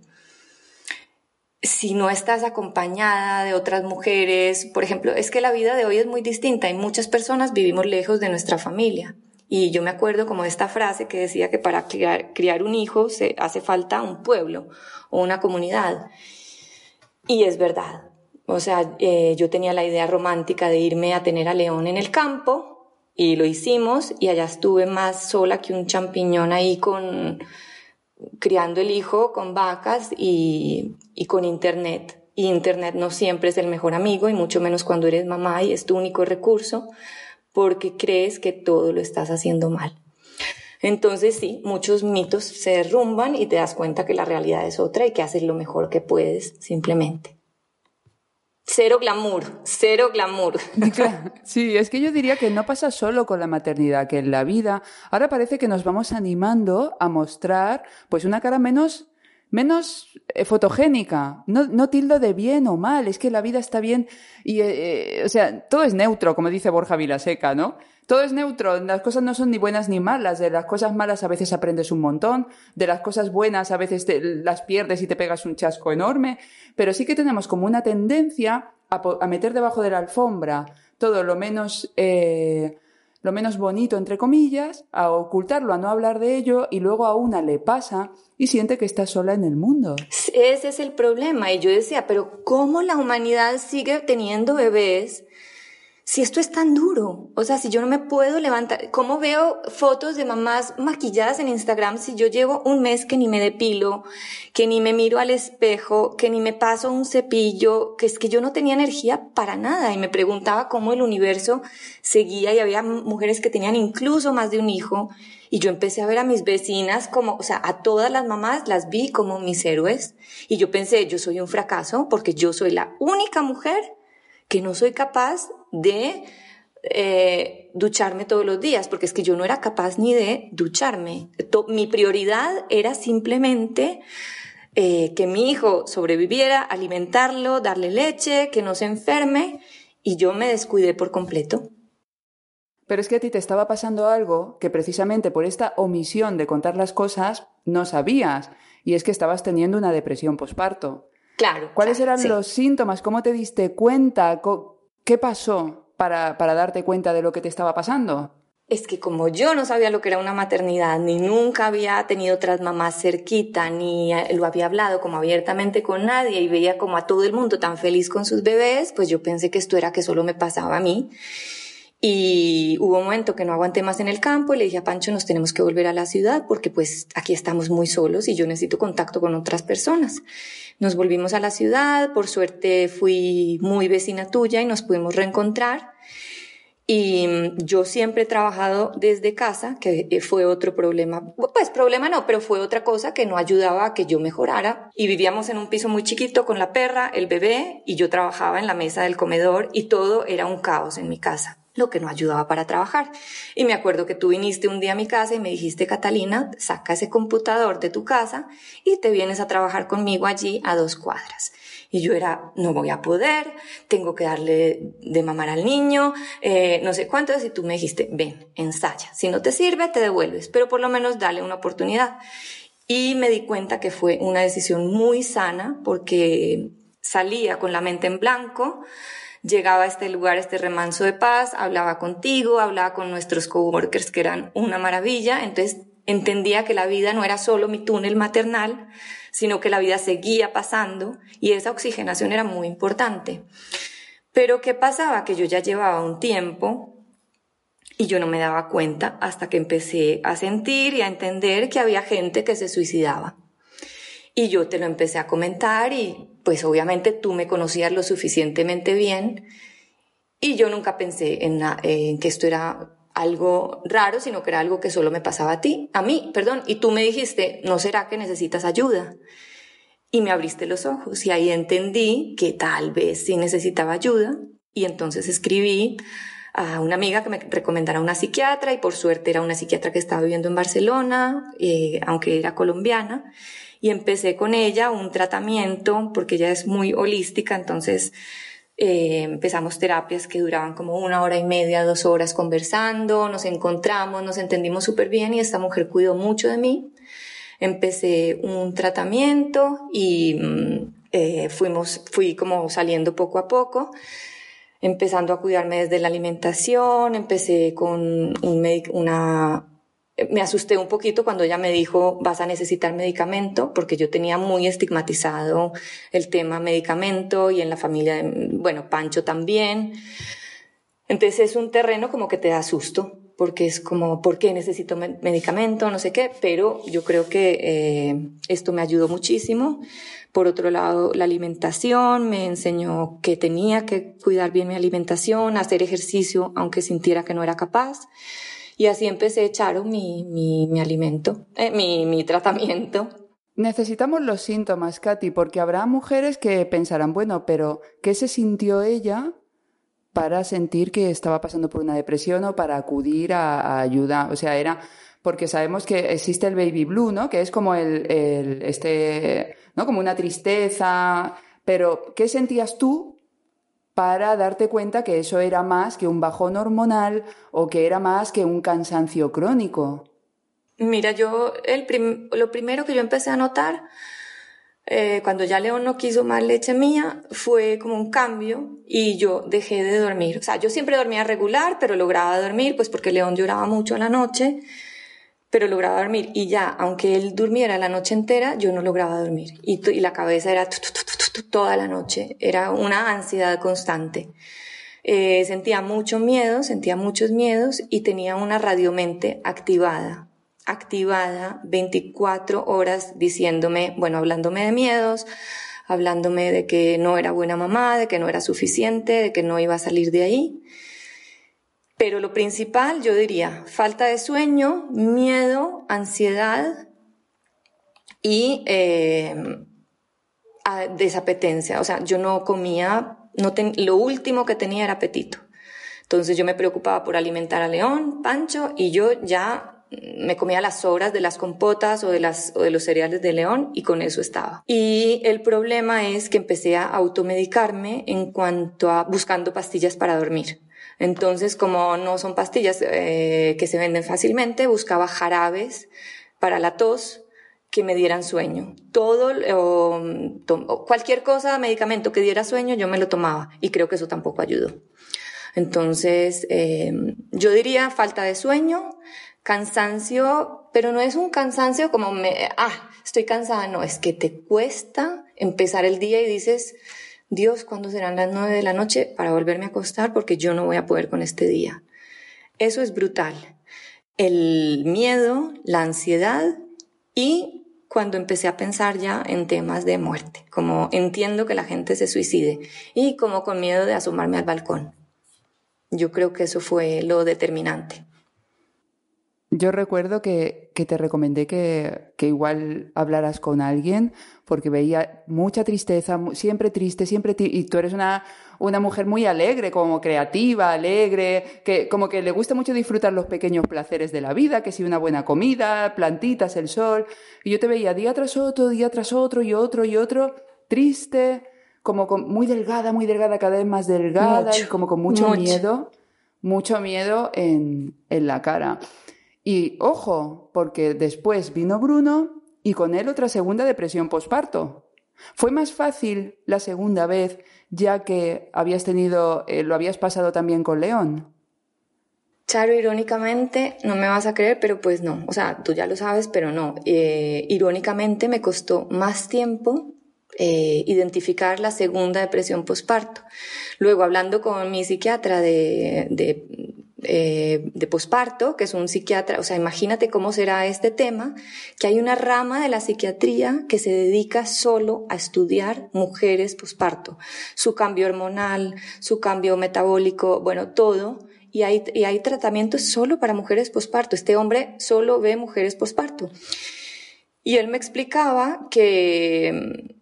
si no estás acompañada de otras mujeres, por ejemplo, es que la vida de hoy es muy distinta y muchas personas vivimos lejos de nuestra familia. Y yo me acuerdo como de esta frase que decía que para criar, un hijo se hace falta un pueblo o una comunidad. Y es verdad. O sea, eh, yo tenía la idea romántica de irme a tener a León en el campo y lo hicimos y allá estuve más sola que un champiñón ahí con criando el hijo con vacas y, y con internet. Internet no siempre es el mejor amigo y mucho menos cuando eres mamá y es tu único recurso porque crees que todo lo estás haciendo mal. Entonces sí, muchos mitos se derrumban y te das cuenta que la realidad es otra y que haces lo mejor que puedes simplemente. Cero glamour, cero glamour. [laughs] Sí, es que yo diría que no pasa solo con la maternidad, que en la vida ahora parece que nos vamos animando a mostrar pues una cara menos menos eh, fotogénica, no, no tildo de bien o mal, es que la vida está bien y, eh, eh, o sea, todo es neutro, como dice Borja Vilaseca, ¿no? Todo es neutro, las cosas no son ni buenas ni malas, de las cosas malas a veces aprendes un montón, de las cosas buenas a veces te, las pierdes y te pegas un chasco enorme, pero sí que tenemos como una tendencia a, meter debajo de la alfombra todo lo menos, eh, lo menos bonito, entre comillas, a ocultarlo, a no hablar de ello, y luego a una le pasa y siente que está sola en el mundo. Ese es el problema. Y yo decía, pero ¿cómo la humanidad sigue teniendo bebés? Si esto es tan duro, o sea, si yo no me puedo levantar, ¿cómo veo fotos de mamás maquilladas en Instagram si yo llevo un mes que ni me depilo, que ni me miro al espejo, que ni me paso un cepillo, que es que yo no tenía energía para nada y me preguntaba cómo el universo seguía y había mujeres que tenían incluso más de un hijo. Y yo empecé a ver a mis vecinas como, o sea, a todas las mamás las vi como mis héroes. Y yo pensé, yo soy un fracaso porque yo soy la única mujer que no soy capaz de eh, ducharme todos los días, porque es que yo no era capaz ni de ducharme. Mi prioridad era simplemente eh, que mi hijo sobreviviera, alimentarlo, darle leche, que no se enferme, y yo me descuidé por completo. Pero es que a ti te estaba pasando algo que precisamente por esta omisión de contar las cosas no sabías, y es que estabas teniendo una depresión posparto. Claro. ¿Cuáles eran los síntomas? ¿Cómo te diste cuenta? ¿Qué pasó para, para darte cuenta de lo que te estaba pasando? Es que como yo no sabía lo que era una maternidad, ni nunca había tenido otras mamás cerquita, ni lo había hablado como abiertamente con nadie y veía como a todo el mundo tan feliz con sus bebés, pues yo pensé que esto era que solo me pasaba a mí. Y hubo un momento que no aguanté más en el campo y le dije a Pancho, nos tenemos que volver a la ciudad porque pues aquí estamos muy solos y yo necesito contacto con otras personas. Nos volvimos a la ciudad, por suerte fui muy vecina tuya y nos pudimos reencontrar. Y mm, yo siempre he trabajado desde casa, que eh, fue otro problema, pues problema no, pero fue otra cosa que no ayudaba a que yo mejorara. Y vivíamos en un piso muy chiquito con la perra, el bebé, y yo trabajaba en la mesa del comedor y todo era un caos en mi casa lo que no ayudaba para trabajar. Y me acuerdo que tú viniste un día a mi casa y me dijiste, Catalina, saca ese computador de tu casa y te vienes a trabajar conmigo allí a dos cuadras. Y yo era, no voy a poder, tengo que darle de mamar al niño, eh, no sé cuánto, y tú me dijiste, ven, ensaya. Si no te sirve, te devuelves, pero por lo menos dale una oportunidad. Y me di cuenta que fue una decisión muy sana porque salía con la mente en blanco, llegaba a este lugar, este remanso de paz, hablaba contigo, hablaba con nuestros coworkers que eran una maravilla, entonces entendía que la vida no era solo mi túnel maternal, sino que la vida seguía pasando y esa oxigenación era muy importante. Pero ¿qué pasaba? Que yo ya llevaba un tiempo y yo no me daba cuenta hasta que empecé a sentir y a entender que había gente que se suicidaba. Y yo te lo empecé a comentar y pues obviamente tú me conocías lo suficientemente bien y yo nunca pensé en, en, que esto era algo raro, sino que era algo que solo me pasaba a ti, a mí, perdón, y tú me dijiste, ¿no será que necesitas ayuda? Y me abriste los ojos y ahí entendí que tal vez sí necesitaba ayuda y entonces escribí a una amiga que me recomendara una psiquiatra y por suerte era una psiquiatra que estaba viviendo en Barcelona, eh, aunque era colombiana, y empecé con ella un tratamiento porque ella es muy holística, entonces eh, empezamos terapias que duraban como una hora y media, dos horas conversando, nos encontramos, nos entendimos súper bien y esta mujer cuidó mucho de mí. Empecé un tratamiento y mm, eh, fuimos, fui como saliendo poco a poco empezando a cuidarme desde la alimentación, empecé con un una, me asusté un poquito cuando ella me dijo vas a necesitar medicamento porque yo tenía muy estigmatizado el tema medicamento y en la familia, de, bueno, Pancho también. Entonces es un terreno como que te da susto porque es como, ¿por qué necesito medicamento? No sé qué, pero yo creo que eh, esto me ayudó muchísimo. Por otro lado, la alimentación me enseñó que tenía que cuidar bien mi alimentación, hacer ejercicio aunque sintiera que no era capaz. Y así empecé a echar mi, mi, mi alimento, eh, mi, mi tratamiento. Necesitamos los síntomas, Katy, porque habrá mujeres que pensarán, bueno, pero ¿qué se sintió ella para sentir que estaba pasando por una depresión o para acudir a, a ayuda? O sea, era porque sabemos que existe el baby blue, ¿no? Que es como el, el este, ¿no? Como una tristeza. Pero, ¿qué sentías tú para darte cuenta que eso era más que un bajón hormonal o que era más que un cansancio crónico. Mira, yo el lo primero que yo empecé a notar eh, cuando ya León no quiso más leche mía fue como un cambio y yo dejé de dormir. O sea, yo siempre dormía regular, pero lograba dormir, pues porque León lloraba mucho a la noche, pero lograba dormir. Y ya, aunque él durmiera la noche entera, yo no lograba dormir. Y, y la cabeza era toda la noche. Era una ansiedad constante. Eh, sentía mucho miedo, sentía muchos miedos y tenía una radiomente activada, activada 24 horas diciéndome, bueno, hablándome de miedos, hablándome de que no era buena mamá, de que no era suficiente, de que no iba a salir de ahí. Pero lo principal, yo diría, falta de sueño, miedo, ansiedad y eh, desapetencia, o sea, yo no comía, no lo último que tenía era apetito. Entonces yo me preocupaba por alimentar a León, Pancho, y yo ya me comía las horas de las compotas o de, o de los cereales de León y con eso estaba. Y el problema es que empecé a automedicarme en cuanto a buscando pastillas para dormir. Entonces, como no son pastillas eh, que se venden fácilmente, buscaba jarabes para la tos, que me dieran sueño. Todo, o, cualquier cosa, medicamento que diera sueño, yo me lo tomaba y creo que eso tampoco ayudó. Entonces, em, yo diría falta de sueño, cansancio, pero no es un cansancio como me, ah, estoy cansada, no, es que te cuesta empezar el día y dices, Dios, ¿cuándo serán las nueve de la noche para volverme a acostar? Porque yo no voy a poder con este día. Eso es brutal. El miedo, la ansiedad y cuando empecé a pensar ya en temas de muerte, como entiendo que la gente se suicide y como con miedo de asomarme al balcón. Yo creo que eso fue lo determinante. Yo recuerdo que, te recomendé que, igual hablaras con alguien porque veía mucha tristeza, siempre triste, siempre y tú eres una, una mujer muy alegre, como creativa, alegre, que como que le gusta mucho disfrutar los pequeños placeres de la vida, que si una buena comida, plantitas, el sol, y yo te veía día tras otro, día tras otro y otro y otro, triste, como muy delgada, muy delgada, cada vez más delgada y como con mucho, miedo, mucho miedo en, en la cara. Y ojo, porque después vino Bruno y con él otra segunda depresión posparto. ¿Fue más fácil la segunda vez ya que habías tenido, eh, lo habías pasado también con León? Charo, irónicamente, no me vas a creer, pero pues no. O sea, tú ya lo sabes, pero no. Eh, irónicamente me costó más tiempo eh, identificar la segunda depresión posparto. Luego, hablando con mi psiquiatra de, eh, de posparto, que es un psiquiatra, o sea, imagínate cómo será este tema, que hay una rama de la psiquiatría que se dedica solo a estudiar mujeres posparto, su cambio hormonal, su cambio metabólico, bueno, todo. Y hay, y hay tratamientos solo para mujeres posparto. Este hombre solo ve mujeres posparto. Y él me explicaba que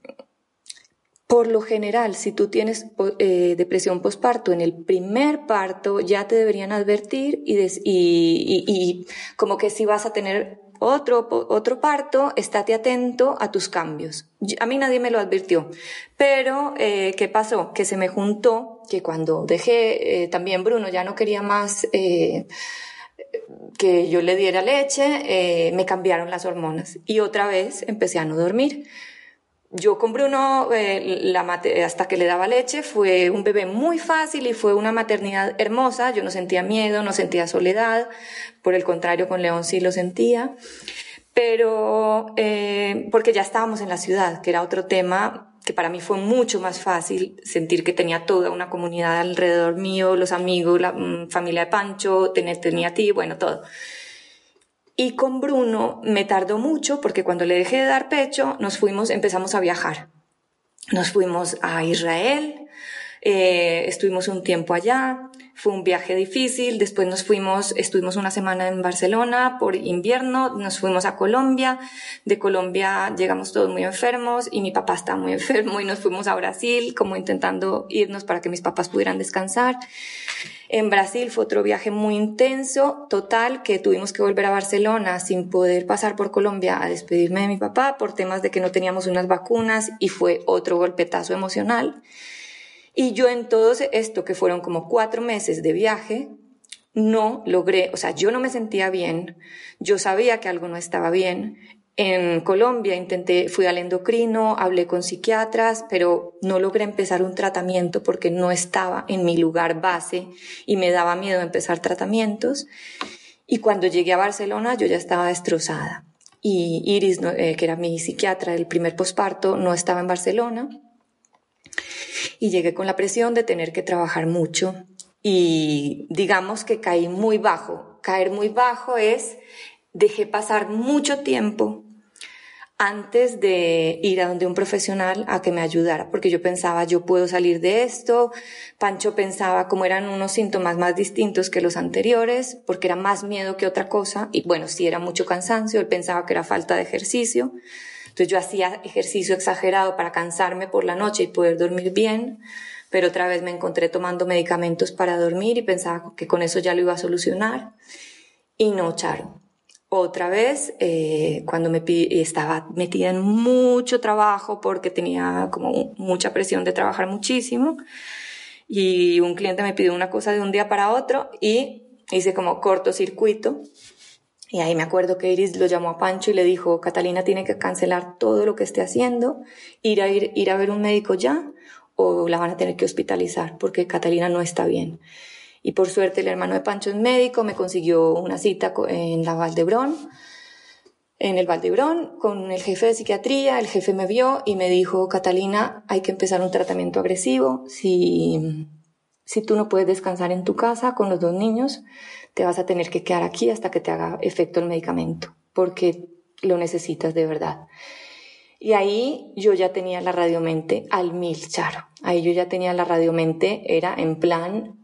por lo general, si tú tienes eh, depresión postparto en el primer parto, ya te deberían advertir y, y, como que si vas a tener otro, otro parto, estate atento a tus cambios. A mí nadie me lo advirtió, pero eh, ¿qué pasó? Que se me juntó que cuando dejé, eh, también Bruno ya no quería más que yo le diera leche, me cambiaron las hormonas y otra vez empecé a no dormir yo con Bruno, eh, hasta que le daba leche, fue un bebé muy fácil y fue una maternidad hermosa. Yo no sentía miedo, no sentía soledad. Por el contrario, con León sí lo sentía. Pero, eh, porque ya estábamos en la ciudad, que era otro tema que para mí fue mucho más fácil sentir que tenía toda una comunidad alrededor mío, los amigos, la mm, familia de Pancho, tener, tenía a ti, bueno, todo. Y con Bruno me tardó mucho porque cuando le dejé de dar pecho, nos fuimos, empezamos a viajar. Nos fuimos a Israel, eh, estuvimos un tiempo allá, fue un viaje difícil, después nos fuimos, estuvimos una semana en Barcelona por invierno, nos fuimos a Colombia, de Colombia llegamos todos muy enfermos y mi papá está muy [laughs] enfermo y nos fuimos a Brasil como intentando irnos para que mis papás pudieran descansar. En Brasil fue otro viaje muy intenso, total, que tuvimos que volver a Barcelona sin poder pasar por Colombia a despedirme de mi papá por temas de que no teníamos unas vacunas y fue otro golpetazo emocional. Y yo en todo esto, que fueron como cuatro meses de viaje, no logré, o sea, yo no me sentía bien, yo sabía que algo no estaba bien, en Colombia intenté, fui al endocrino, hablé con psiquiatras, pero no logré empezar un tratamiento porque no estaba en mi lugar base y me daba miedo empezar tratamientos. Y cuando llegué a Barcelona yo ya estaba destrozada. Y Iris, eh, que era mi psiquiatra del primer posparto, no estaba en Barcelona. Y llegué con la presión de tener que trabajar mucho. Y digamos que caí muy bajo. Caer muy bajo es dejé pasar mucho tiempo antes de ir a donde un profesional a que me ayudara, porque yo pensaba, yo puedo salir de esto. Pancho pensaba como eran unos síntomas más distintos que los anteriores, porque era más miedo que otra cosa. Y bueno, sí era mucho cansancio, él pensaba que era falta de ejercicio. Entonces yo hacía ejercicio exagerado para cansarme por la noche y poder dormir bien, pero otra vez me encontré tomando medicamentos para dormir y pensaba que con eso ya lo iba a solucionar. Y no, Charo otra vez, eh, cuando me estaba metida en mucho trabajo porque tenía como mucha presión de trabajar muchísimo y un cliente me pidió una cosa de un día para otro y hice como cortocircuito y ahí me acuerdo que Iris lo llamó a Pancho y le dijo, Catalina tiene que cancelar todo lo que esté haciendo, ir a, ir, ir a ver un médico ya o la van a tener que hospitalizar porque Catalina no está bien. Y por suerte el hermano de Pancho es médico, me consiguió una cita en la Valdebrón, en el Valdebrón, con el jefe de psiquiatría. El jefe me vio y me dijo, Catalina, hay que empezar un tratamiento agresivo. Si, si tú no puedes descansar en tu casa con los dos niños, te vas a tener que quedar aquí hasta que te haga efecto el medicamento, porque lo necesitas de verdad. Y ahí yo ya tenía la radiomente al mil, Charo. Ahí yo ya tenía la radiomente, era en plan,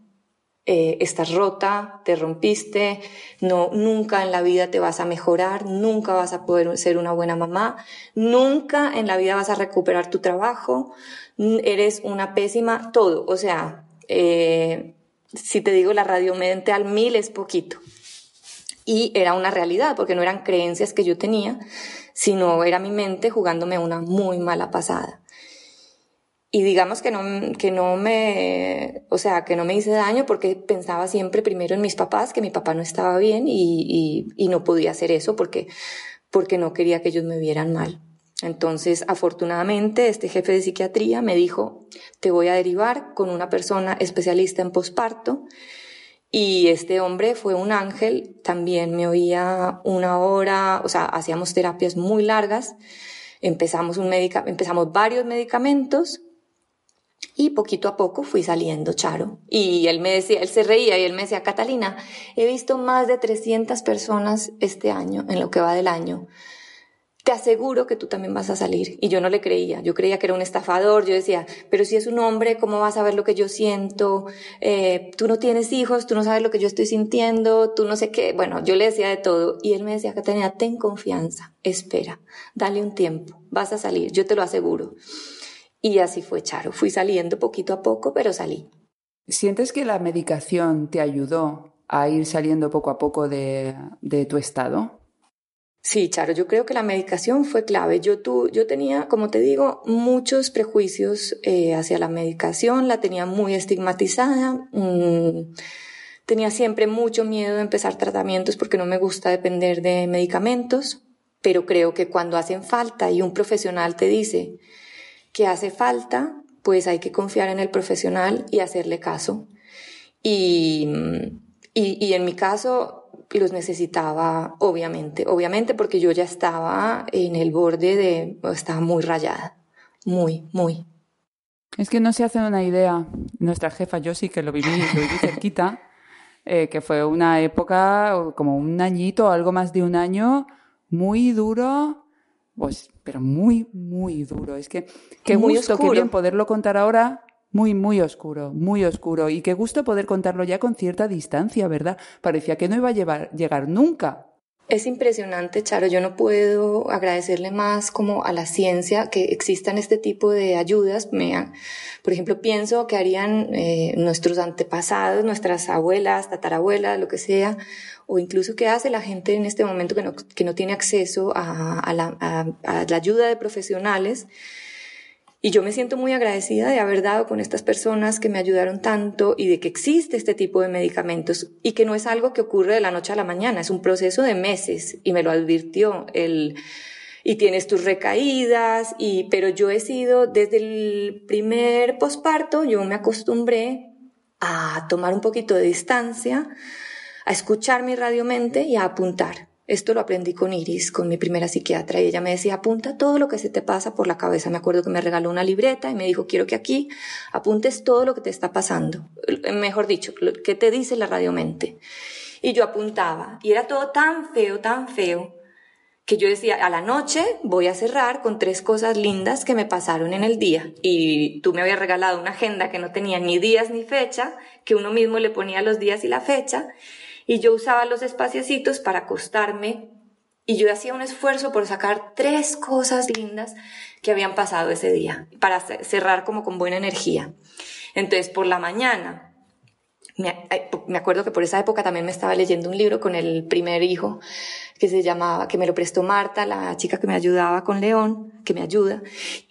eh, estás rota, te rompiste, no, nunca en la vida te vas a mejorar, nunca vas a poder ser una buena mamá, nunca en la vida vas a recuperar tu trabajo, eres una pésima, todo. O sea, eh, si te digo la radiomente al mil es poquito. Y era una realidad, porque no eran creencias que yo tenía, sino era mi mente jugándome una muy mala pasada. Y digamos que no, que no me, o sea, que no me hice daño porque pensaba siempre primero en mis papás, que mi papá no estaba bien y, y, no podía hacer eso porque, porque no quería que ellos me vieran mal. Entonces, afortunadamente, este jefe de psiquiatría me dijo, te voy a derivar con una persona especialista en posparto. Y este hombre fue un ángel, también me oía una hora, o sea, hacíamos terapias muy largas, empezamos, un empezamos varios medicamentos y poquito a poco fui saliendo, Charo. Y él me decía, él se reía y él me decía, Catalina, he visto más de 300 personas este año, en lo que va del año. Te aseguro que tú también vas a salir. Y yo no le creía. Yo creía que era un estafador. Yo decía, pero si es un hombre, ¿cómo vas a ver lo que yo siento? Eh, tú no tienes hijos, tú no sabes lo que yo estoy sintiendo, tú no sé qué. Bueno, yo le decía de todo. Y él me decía, Catalina, ten confianza, espera, dale un tiempo, vas a salir, yo te lo aseguro. Y así fue, Charo. Fui saliendo poquito a poco, pero salí. ¿Sientes que la medicación te ayudó a ir saliendo poco a poco de, tu estado? Sí, Charo, yo creo que la medicación fue clave. Yo, tú, yo tenía, como te digo, muchos prejuicios eh, hacia la medicación, la tenía muy estigmatizada, mm, tenía siempre mucho miedo de empezar tratamientos porque no me gusta depender de medicamentos, pero creo que cuando hacen falta y un profesional te dice, que hace falta, pues hay que confiar en el profesional y hacerle caso. Y, y, en mi caso los necesitaba, obviamente, obviamente porque yo ya estaba en el borde de, estaba muy rayada, muy, muy. Es que no se hace una idea. Nuestra jefa, yo sí que lo viví, lo viví cerquita, [laughs] eh, que fue una época, como un añito, algo más de un año, muy duro, pues, pero muy, muy duro. Es que qué gusto, qué bien poderlo contar ahora. Muy, muy oscuro, muy oscuro. Y qué gusto poder contarlo ya con cierta distancia, ¿verdad? Parecía que no iba a llegar nunca. Es impresionante, Charo. Yo no puedo agradecerle más como a la ciencia que existan este tipo de ayudas. Por ejemplo, pienso que harían eh, nuestros antepasados, nuestras abuelas, tatarabuelas, lo que sea, o incluso qué hace la gente en este momento que no, que no tiene acceso a, la, a la ayuda de profesionales y yo me siento muy agradecida de haber dado con estas personas que me ayudaron tanto y de que existe este tipo de medicamentos y que no es algo que ocurre de la noche a la mañana, es un proceso de meses y me lo advirtió el y tienes tus recaídas y pero yo he sido desde el primer posparto yo me acostumbré a tomar un poquito de distancia, a escuchar mi radiomente y a apuntar. Esto lo aprendí con Iris, con mi primera psiquiatra, y ella me decía, apunta todo lo que se te pasa por la cabeza. Me acuerdo que me regaló una libreta y me dijo, quiero que aquí apuntes todo lo que te está pasando. Mejor dicho, ¿qué te dice la radiomente? Y yo apuntaba, y era todo tan feo, tan feo, que yo decía, a la noche voy a cerrar con tres cosas lindas que me pasaron en el día. Y tú me habías regalado una agenda que no tenía ni días ni fecha, que uno mismo le ponía los días y la fecha y yo usaba los espaciecitos para acostarme y yo hacía un esfuerzo por sacar tres cosas lindas que habían pasado ese día, para cerrar como con buena energía. Entonces, por la mañana, me, acuerdo que por esa época también me estaba leyendo un libro con el primer hijo que se llamaba, que me lo prestó Marta, la chica que me ayudaba con León, que me ayuda,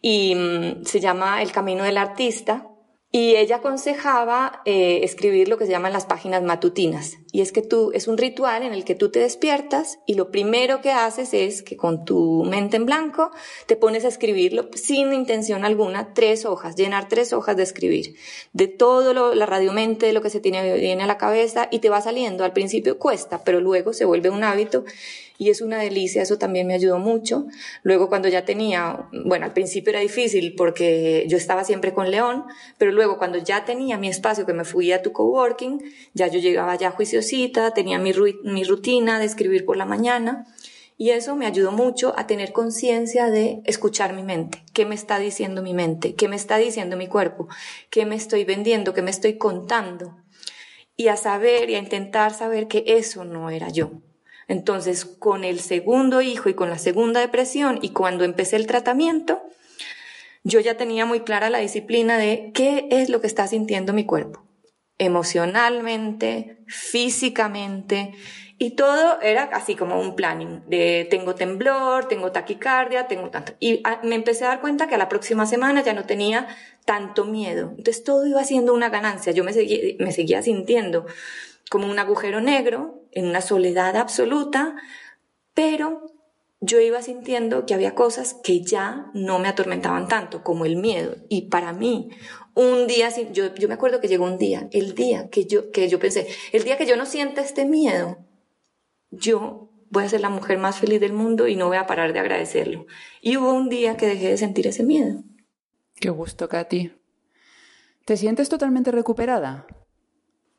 y mm, se llama El Camino del Artista, y ella aconsejaba eh, escribir lo que se llaman las páginas matutinas. Y es que tú, es un ritual en el que tú te despiertas y lo primero que haces es que con tu mente en blanco te pones a escribirlo sin intención alguna, tres hojas, llenar tres hojas de escribir. De todo lo, la radiomente, de lo que se tiene, viene a la cabeza y te va saliendo. Al principio cuesta, pero luego se vuelve un hábito y es una delicia, eso también me ayudó mucho. Luego cuando ya tenía, bueno, al principio era difícil porque yo estaba siempre con León, pero luego cuando ya tenía mi espacio, que me fui a tu coworking, ya yo llegaba ya juiciosita, tenía mi, mi rutina de escribir por la mañana y eso me ayudó mucho a tener conciencia de escuchar mi mente. ¿Qué me está diciendo mi mente? ¿Qué me está diciendo mi cuerpo? ¿Qué me estoy vendiendo? ¿Qué me estoy contando? Y a saber y a intentar saber que eso no era yo. Entonces, con el segundo hijo y con la segunda depresión y cuando empecé el tratamiento, yo ya tenía muy clara la disciplina de qué es lo que está sintiendo mi cuerpo, emocionalmente, físicamente, y todo era así como un planning de tengo temblor, tengo taquicardia, tengo tanto. Y me empecé a dar cuenta que a la próxima semana ya no tenía tanto miedo. Entonces todo iba siendo una ganancia. Yo me seguía, me seguía sintiendo como un agujero negro, en una soledad absoluta, pero yo iba sintiendo que había cosas que ya no me atormentaban tanto, como el miedo. Y para mí, un día, yo, yo me acuerdo que llegó un día, el día que yo, que yo pensé, el día que yo no sienta este miedo, yo voy a ser la mujer más feliz del mundo y no voy a parar de agradecerlo. Y hubo un día que dejé de sentir ese miedo. Qué gusto, Katy. ¿Te sientes totalmente recuperada?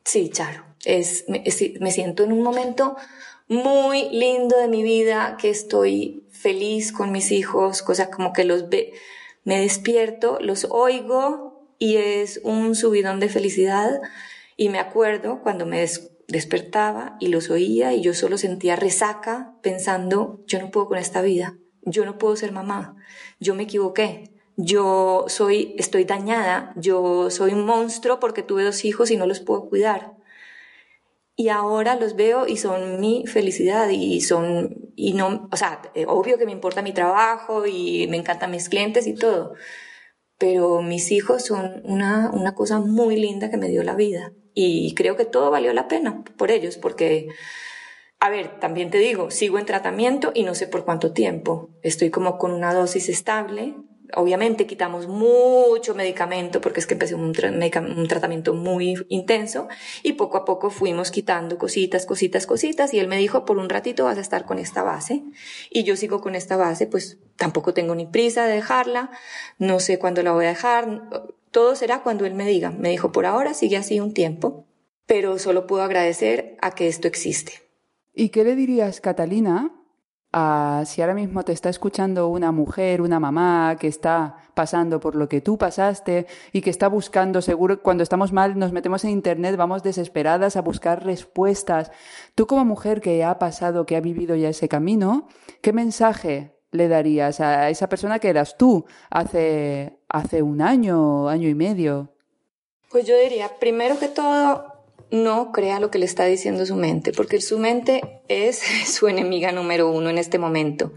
Sí, Charo. Es, me, me siento en un momento muy lindo de mi vida, que estoy feliz con mis hijos, cosas como que los ve, me despierto, los oigo y es un subidón de felicidad. Y me acuerdo cuando me des despertaba y los oía y yo solo sentía resaca pensando, yo no puedo con esta vida, yo no puedo ser mamá, yo me equivoqué, yo soy, estoy dañada, yo soy un monstruo porque tuve dos hijos y no los puedo cuidar. Y ahora los veo y son mi felicidad y son, y no, o sea, eh, obvio que me importa mi trabajo y me encantan mis clientes y todo, pero mis hijos son una, una cosa muy linda que me dio la vida. Y creo que todo valió la pena por ellos, porque, a ver, también te digo, sigo en tratamiento y no sé por cuánto tiempo. Estoy como con una dosis estable, obviamente quitamos mucho medicamento porque es que empecé un, un, tratamiento muy intenso y poco a poco fuimos quitando cositas, cositas, cositas y él me dijo, por un ratito vas a estar con esta base y yo sigo con esta base, pues tampoco tengo ni prisa de dejarla, no sé cuándo la voy a dejar, todo será cuando él me diga. Me dijo, por ahora sigue así un tiempo, pero solo puedo agradecer a que esto existe. ¿Y qué le dirías, Catalina, si ahora mismo te está escuchando una mujer, una mamá que está pasando por lo que tú pasaste y que está buscando, seguro cuando estamos mal nos metemos en Internet, vamos desesperadas a buscar respuestas. Tú como mujer que ha pasado, que ha vivido ya ese camino, ¿qué mensaje le darías a esa persona que eras tú hace, hace un año, año y medio? Pues yo diría, primero que todo, no crea lo que le está diciendo su mente, porque su mente es [laughs] su enemiga número uno en este momento.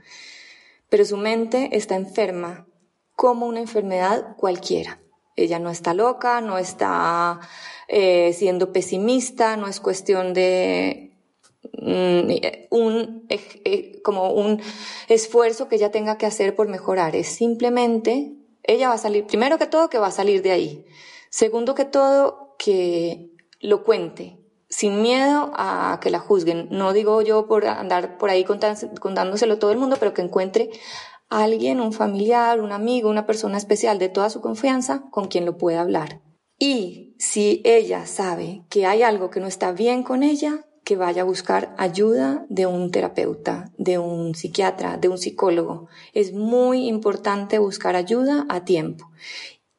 Pero su mente está enferma como una enfermedad cualquiera. Ella no está loca, no está eh, siendo pesimista, no es cuestión de mm, un, eh, como un esfuerzo que ella tenga que hacer por mejorar. Es simplemente, ella va a salir, primero que todo, que va a salir de ahí. Segundo que todo, que lo cuente, sin miedo a que la juzguen. No digo yo por andar por ahí contándoselo todo el mundo, pero que encuentre a alguien, un familiar, un amigo, una persona especial de toda su confianza con quien lo pueda hablar. Y si ella sabe que hay algo que no está bien con ella, que vaya a buscar ayuda de un terapeuta, de un psiquiatra, de un psicólogo. Es muy importante buscar ayuda a tiempo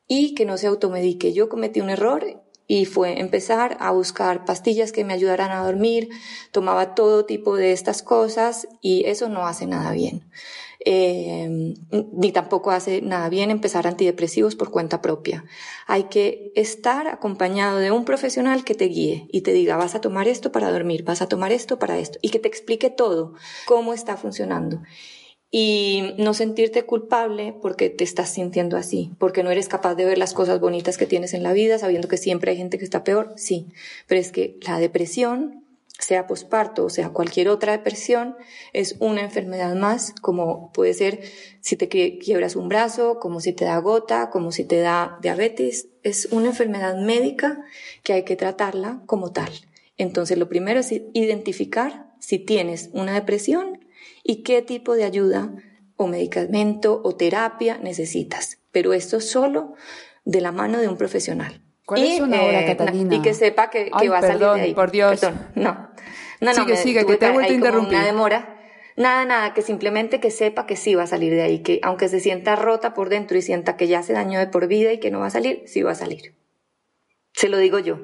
y que no se automedique. Yo cometí un error y fue empezar a buscar pastillas que me ayudaran a dormir, tomaba todo tipo de estas cosas y eso no hace nada bien. Eh, ni tampoco hace nada bien empezar antidepresivos por cuenta propia. Hay que estar acompañado de un profesional que te guíe y te diga, vas a tomar esto para dormir, vas a tomar esto para esto, y que te explique todo, cómo está funcionando y no sentirte culpable porque te estás sintiendo así, porque no eres capaz de ver las cosas bonitas que tienes en la vida, sabiendo que siempre hay gente que está peor, sí, pero es que la depresión, sea posparto o sea cualquier otra depresión, es una enfermedad más, como puede ser si te quiebras un brazo, como si te da gota, como si te da diabetes, es una enfermedad médica que hay que tratarla como tal. Entonces, lo primero es identificar si tienes una depresión y qué tipo de ayuda o medicamento o terapia necesitas. Pero esto solo de la mano de un profesional. ¿Cuáles son ahora, eh, Catalina? Y que sepa que, que Ay, va a salir de ahí. por Dios. Perdón, no. No, no, Sigue, me sigue, que te he vuelto a interrumpir. Una demora. Nada, nada, que simplemente que sepa que sí va a salir de ahí, que aunque se sienta rota por dentro y sienta que ya se dañó de por vida y que no va a salir, sí va a salir. Se lo digo yo.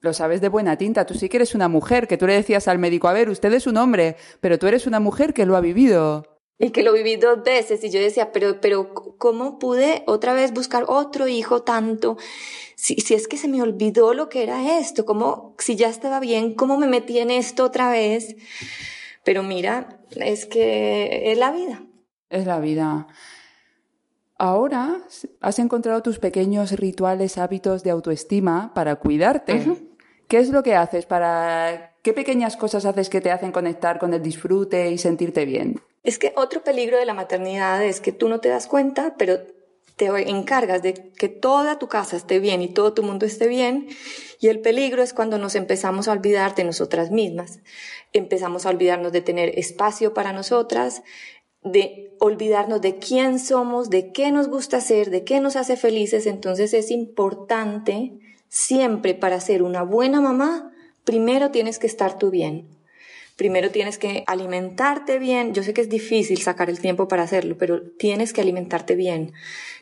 Lo sabes de buena tinta, tú sí que eres una mujer, que tú le decías al médico, a ver, usted es un hombre, pero tú eres una mujer que lo ha vivido. Y que lo viví dos veces y yo decía, pero, pero, ¿cómo pude otra vez buscar otro hijo tanto? Si, si es que se me olvidó lo que era esto, ¿cómo, si ya estaba bien, cómo me metí en esto otra vez? Pero mira, es que es la vida. Es la vida. Ahora has encontrado tus pequeños rituales, hábitos de autoestima para cuidarte. ¿Qué es lo que haces para... ¿Qué pequeñas cosas haces que te hacen conectar con el disfrute y sentirte bien? Es que otro peligro de la maternidad es que tú no te das cuenta, pero te encargas de que toda tu casa esté bien y todo tu mundo esté bien. Y el peligro es cuando nos empezamos a olvidar de nosotras mismas. Empezamos a olvidarnos de tener espacio para nosotras, de olvidarnos de quién somos, de qué nos gusta hacer, de qué nos hace felices. Entonces es importante siempre para ser una buena mamá, primero tienes que estar tú bien. Primero tienes que alimentarte bien. Yo sé que es difícil sacar el tiempo para hacerlo, pero tienes que alimentarte bien.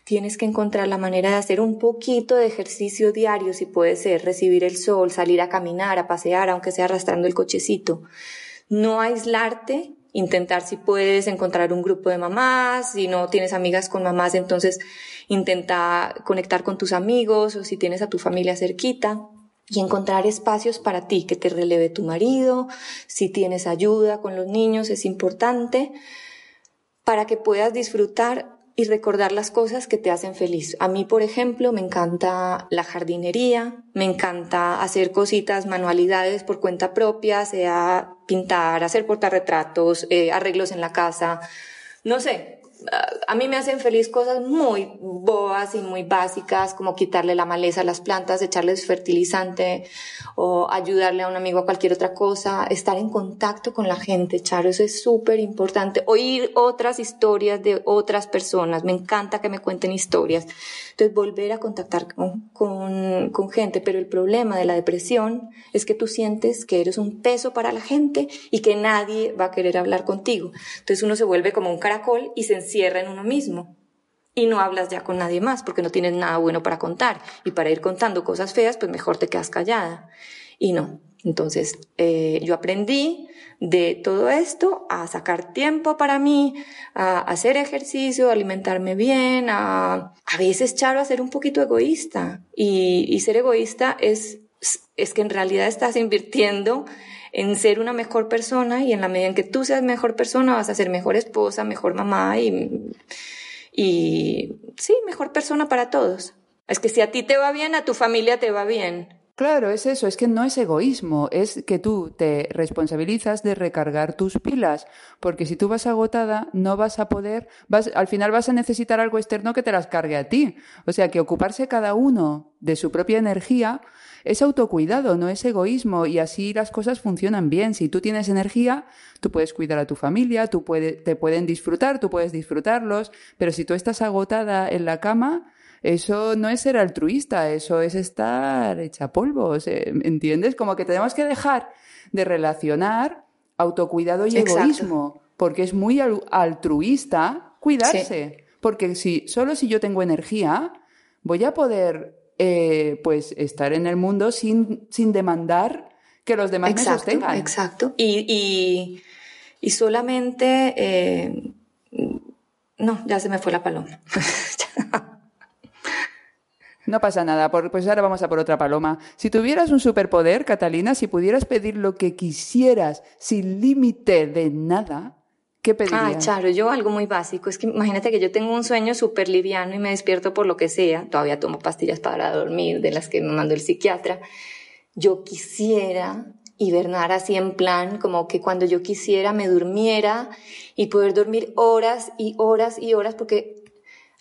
Tienes que encontrar la manera de hacer un poquito de ejercicio diario, si puede ser, recibir el sol, salir a caminar, a pasear, aunque sea arrastrando el cochecito. No aislarte, intentar si puedes encontrar un grupo de mamás, si no tienes amigas con mamás, entonces intenta conectar con tus amigos o si tienes a tu familia cerquita y encontrar espacios para ti, que te releve tu marido, si tienes ayuda con los niños, es importante para que puedas disfrutar y recordar las cosas que te hacen feliz. A mí, por ejemplo, me encanta la jardinería, me encanta hacer cositas, manualidades por cuenta propia, sea pintar, hacer portarretratos, eh, arreglos en la casa, no sé, a mí me hacen feliz cosas muy boas y muy básicas, como quitarle la maleza a las plantas, echarles fertilizante o ayudarle a un amigo a cualquier otra cosa, estar en contacto con la gente, Charo, eso es súper importante. Oír otras historias de otras personas, me encanta que me cuenten historias. Entonces, volver a contactar con, con, con gente, pero el problema de la depresión es que tú sientes que eres un peso para la gente y que nadie va a querer hablar contigo. Entonces uno se vuelve como un caracol y se encierra en uno mismo. Y no hablas ya con nadie más porque no tienes nada bueno para contar. Y para ir contando cosas feas, pues mejor te quedas callada. Y no. Entonces, eh, yo aprendí de todo esto a sacar tiempo para mí, a hacer ejercicio, a alimentarme bien, a a veces, Charo, a ser un poquito egoísta. Y, y ser egoísta es, es que en realidad estás invirtiendo en ser una mejor persona y en la medida en que tú seas mejor persona vas a ser mejor esposa, mejor mamá y, y sí, mejor persona para todos. Es que si a ti te va bien, a tu familia te va bien. Claro, es eso, es que no es egoísmo, es que tú te responsabilizas de recargar tus pilas, porque si tú vas agotada no vas a poder, vas, al final vas a necesitar algo externo que te las cargue a ti. O sea que ocuparse cada uno de su propia energía es autocuidado, no es egoísmo y así las cosas funcionan bien. Si tú tienes energía, tú puedes cuidar a tu familia, tú puede, te pueden disfrutar, tú puedes disfrutarlos, pero si tú estás agotada en la cama, eso no es ser altruista, eso es estar hecha polvo, ¿entiendes? Como que tenemos que dejar de relacionar autocuidado y Exacto. egoísmo, porque es muy al- altruista cuidarse, porque si solo si yo tengo energía voy a poder eh, pues estar en el mundo sin, sin demandar que los demás me Exacto, sostengan. exacto. Y, y, y solamente, eh, no, ya se me fue la paloma. [laughs] No pasa nada, pues ahora vamos a por otra paloma. Si tuvieras un superpoder, Catalina, si pudieras pedir lo que quisieras sin límite de nada, ¿qué pedirías? Ay, Charo, yo algo muy básico. Es que imagínate que yo tengo un sueño súper liviano y me despierto por lo que sea. Todavía tomo pastillas para dormir, de las que me mandó el psiquiatra. Yo quisiera hibernar así en plan, como que cuando yo quisiera me durmiera y poder dormir horas y horas y horas, porque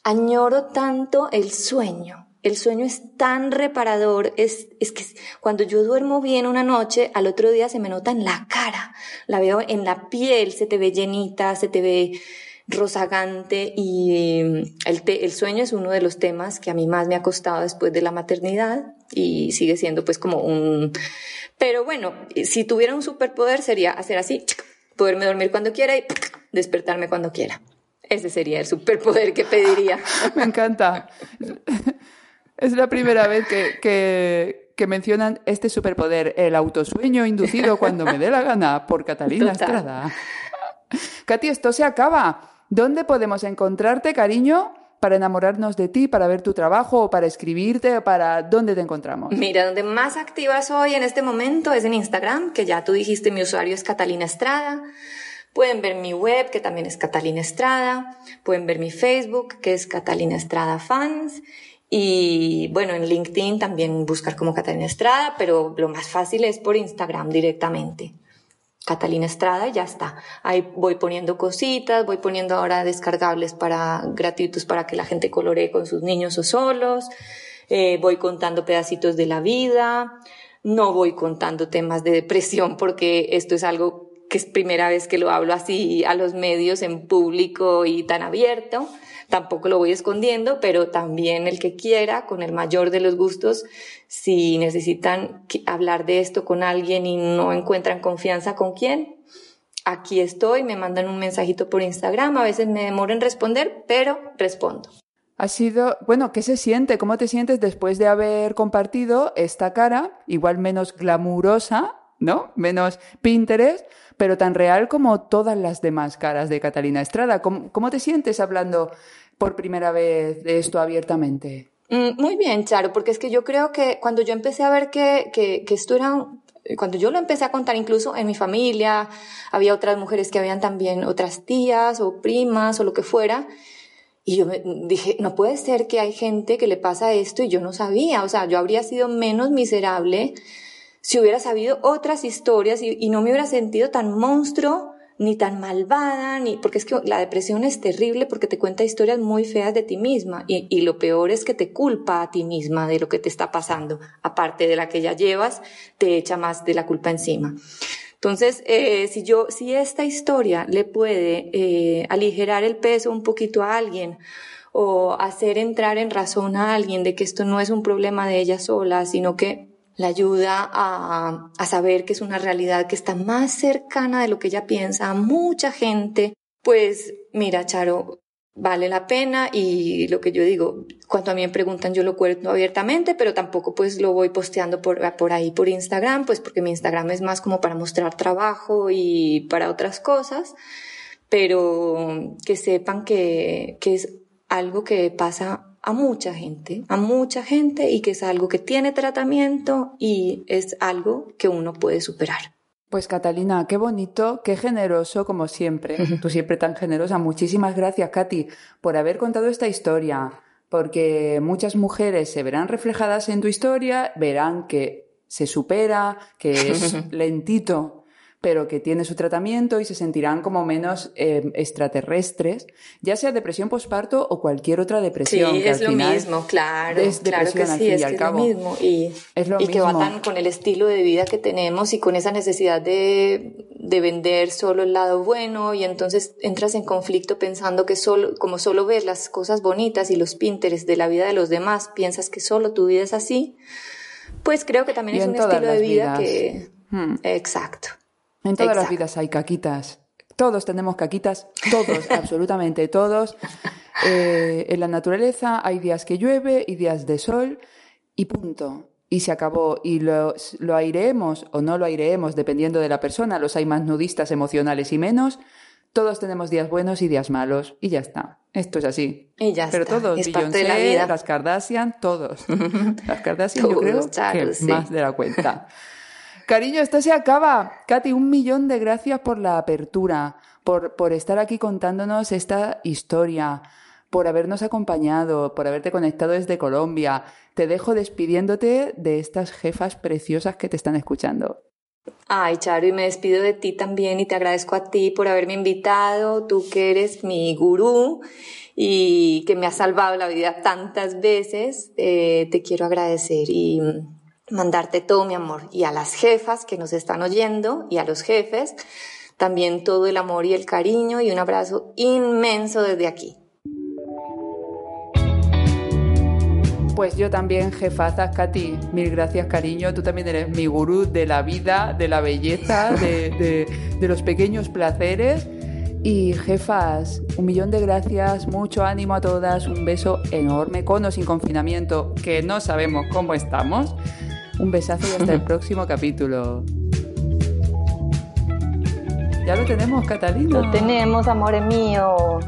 añoro tanto el sueño. El sueño es tan reparador, es, es que cuando yo duermo bien una noche, al otro día se me nota en la cara, la veo en la piel, se te ve llenita, se te ve rozagante y el, el sueño es uno de los temas que a mí más me ha costado después de la maternidad y sigue siendo pues como un... Pero bueno, si tuviera un superpoder sería hacer así, poderme dormir cuando quiera y despertarme cuando quiera. Ese sería el superpoder que pediría. [laughs] Me encanta. Es la primera vez que, que, mencionan este superpoder, el autosueño inducido cuando me dé la gana, por Catalina Estrada. Katy, esto se acaba. ¿Dónde podemos encontrarte, cariño? para enamorarnos de ti, para ver tu trabajo o para escribirte o para dónde te encontramos? Mira, donde más activa soy en este momento es en Instagram, que ya tú dijiste mi usuario es Catalina Estrada. Pueden ver mi web, que también es Catalina Estrada. Pueden ver mi Facebook, que es Catalina Estrada Fans. Y bueno, en LinkedIn también buscar como Catalina Estrada, pero lo más fácil es por Instagram directamente. Catalina Estrada y ya está. Ahí voy poniendo cositas, voy poniendo ahora descargables para gratuitos para que la gente coloree con sus niños o solos. Eh, voy contando pedacitos de la vida. No voy contando temas de depresión porque esto es algo que es primera vez que lo hablo así a los medios en público y tan abierto tampoco lo voy escondiendo, pero también el que quiera, con el mayor de los gustos, si necesitan hablar de esto con alguien y no encuentran confianza con quién, aquí estoy, me mandan un mensajito por Instagram, a veces me demoro en responder, pero respondo. Ha sido, bueno, ¿qué se siente? ¿Cómo te sientes después de haber compartido esta cara, igual menos glamurosa, ¿no? Menos Pinterest, pero tan real como todas las demás caras de Catalina Estrada. ¿Cómo, te sientes hablando por primera vez de esto abiertamente? Mm, muy bien, Charo, porque es que yo creo que cuando yo empecé a ver que, que, esto era cuando yo lo empecé a contar incluso en mi familia, había otras mujeres que habían también otras tías o primas o lo que fuera. Y yo me dije, no puede ser que hay gente que le pasa esto y yo no sabía. O sea, yo habría sido menos miserable si hubiera sabido otras historias y, no me hubiera sentido tan monstruo ni tan malvada, ni porque es que la depresión es terrible porque te cuenta historias muy feas de ti misma y, lo peor es que te culpa a ti misma de lo que te está pasando, aparte de la que ya llevas, te echa más de la culpa encima. Entonces, eh, si yo, si esta historia le puede eh, aligerar el peso un poquito a alguien o hacer entrar en razón a alguien de que esto no es un problema de ella sola, sino que la ayuda a, a, saber que es una realidad que está más cercana de lo que ella piensa. A mucha gente, pues mira, Charo, vale la pena y lo que yo digo, cuando a mí me preguntan yo lo cuento abiertamente, pero tampoco pues lo voy posteando por, por ahí por Instagram, pues porque mi Instagram es más como para mostrar trabajo y para otras cosas, pero que sepan que, que es algo que pasa a mucha gente, a mucha gente y que es algo que tiene tratamiento y es algo que uno puede superar. Pues Catalina, qué bonito, qué generoso como siempre. Tú siempre tan generosa. Muchísimas gracias, Katy, por haber contado esta historia, porque muchas mujeres se verán reflejadas en tu historia, verán que se supera, que es [laughs] lentito, pero que tiene su tratamiento y se sentirán como menos eh, extraterrestres, ya sea depresión postparto o cualquier otra depresión. Sí, es lo mismo, claro. Es claro que sí, es, que es lo mismo. Y, y que va tan con el estilo de vida que tenemos y con esa necesidad de, de vender solo el lado bueno y entonces entras en conflicto pensando que solo, como solo ves las cosas bonitas y los pínteres de la vida de los demás, piensas que solo tu vida es así, pues creo que también es un estilo de vida que... Hmm. Exacto. En todas las vidas hay caquitas. Todos tenemos caquitas, todos, [laughs] absolutamente todos. Eh, en la naturaleza hay días que llueve y días de sol y punto. Y se acabó. Y lo, lo aireemos o no lo aireemos dependiendo de la persona. Los hay más nudistas emocionales y menos. Todos tenemos días buenos y días malos. Y ya está. Esto es así. Y ya Pero todos, es parte de la vida. las Kardashian, todos. [laughs] Las Kardashian yo creo que más de la cuenta. [laughs] Cariño, esto se acaba. Katy, un millón de gracias por la apertura, por, por estar aquí contándonos esta historia, por habernos acompañado, por haberte conectado desde Colombia. Te dejo despidiéndote de estas jefas preciosas que te están escuchando. Ay, Charo, y me despido de ti también y te agradezco a ti por haberme invitado, tú que eres mi gurú y que me has salvado la vida tantas veces, eh, te quiero agradecer y mandarte todo mi amor. Y a las jefas que nos están oyendo y a los jefes, también todo el amor y el cariño y un abrazo inmenso desde aquí. Pues yo también, jefaza Katy, mil gracias, cariño. Tú también eres mi gurú de la vida, de la belleza, de, de los pequeños placeres. Y jefas, un millón de gracias, mucho ánimo a todas, un beso enorme con o sin confinamiento, que no sabemos cómo estamos. Un besazo y hasta el [laughs] próximo capítulo. Ya lo tenemos, Catalina. Lo tenemos, amores míos.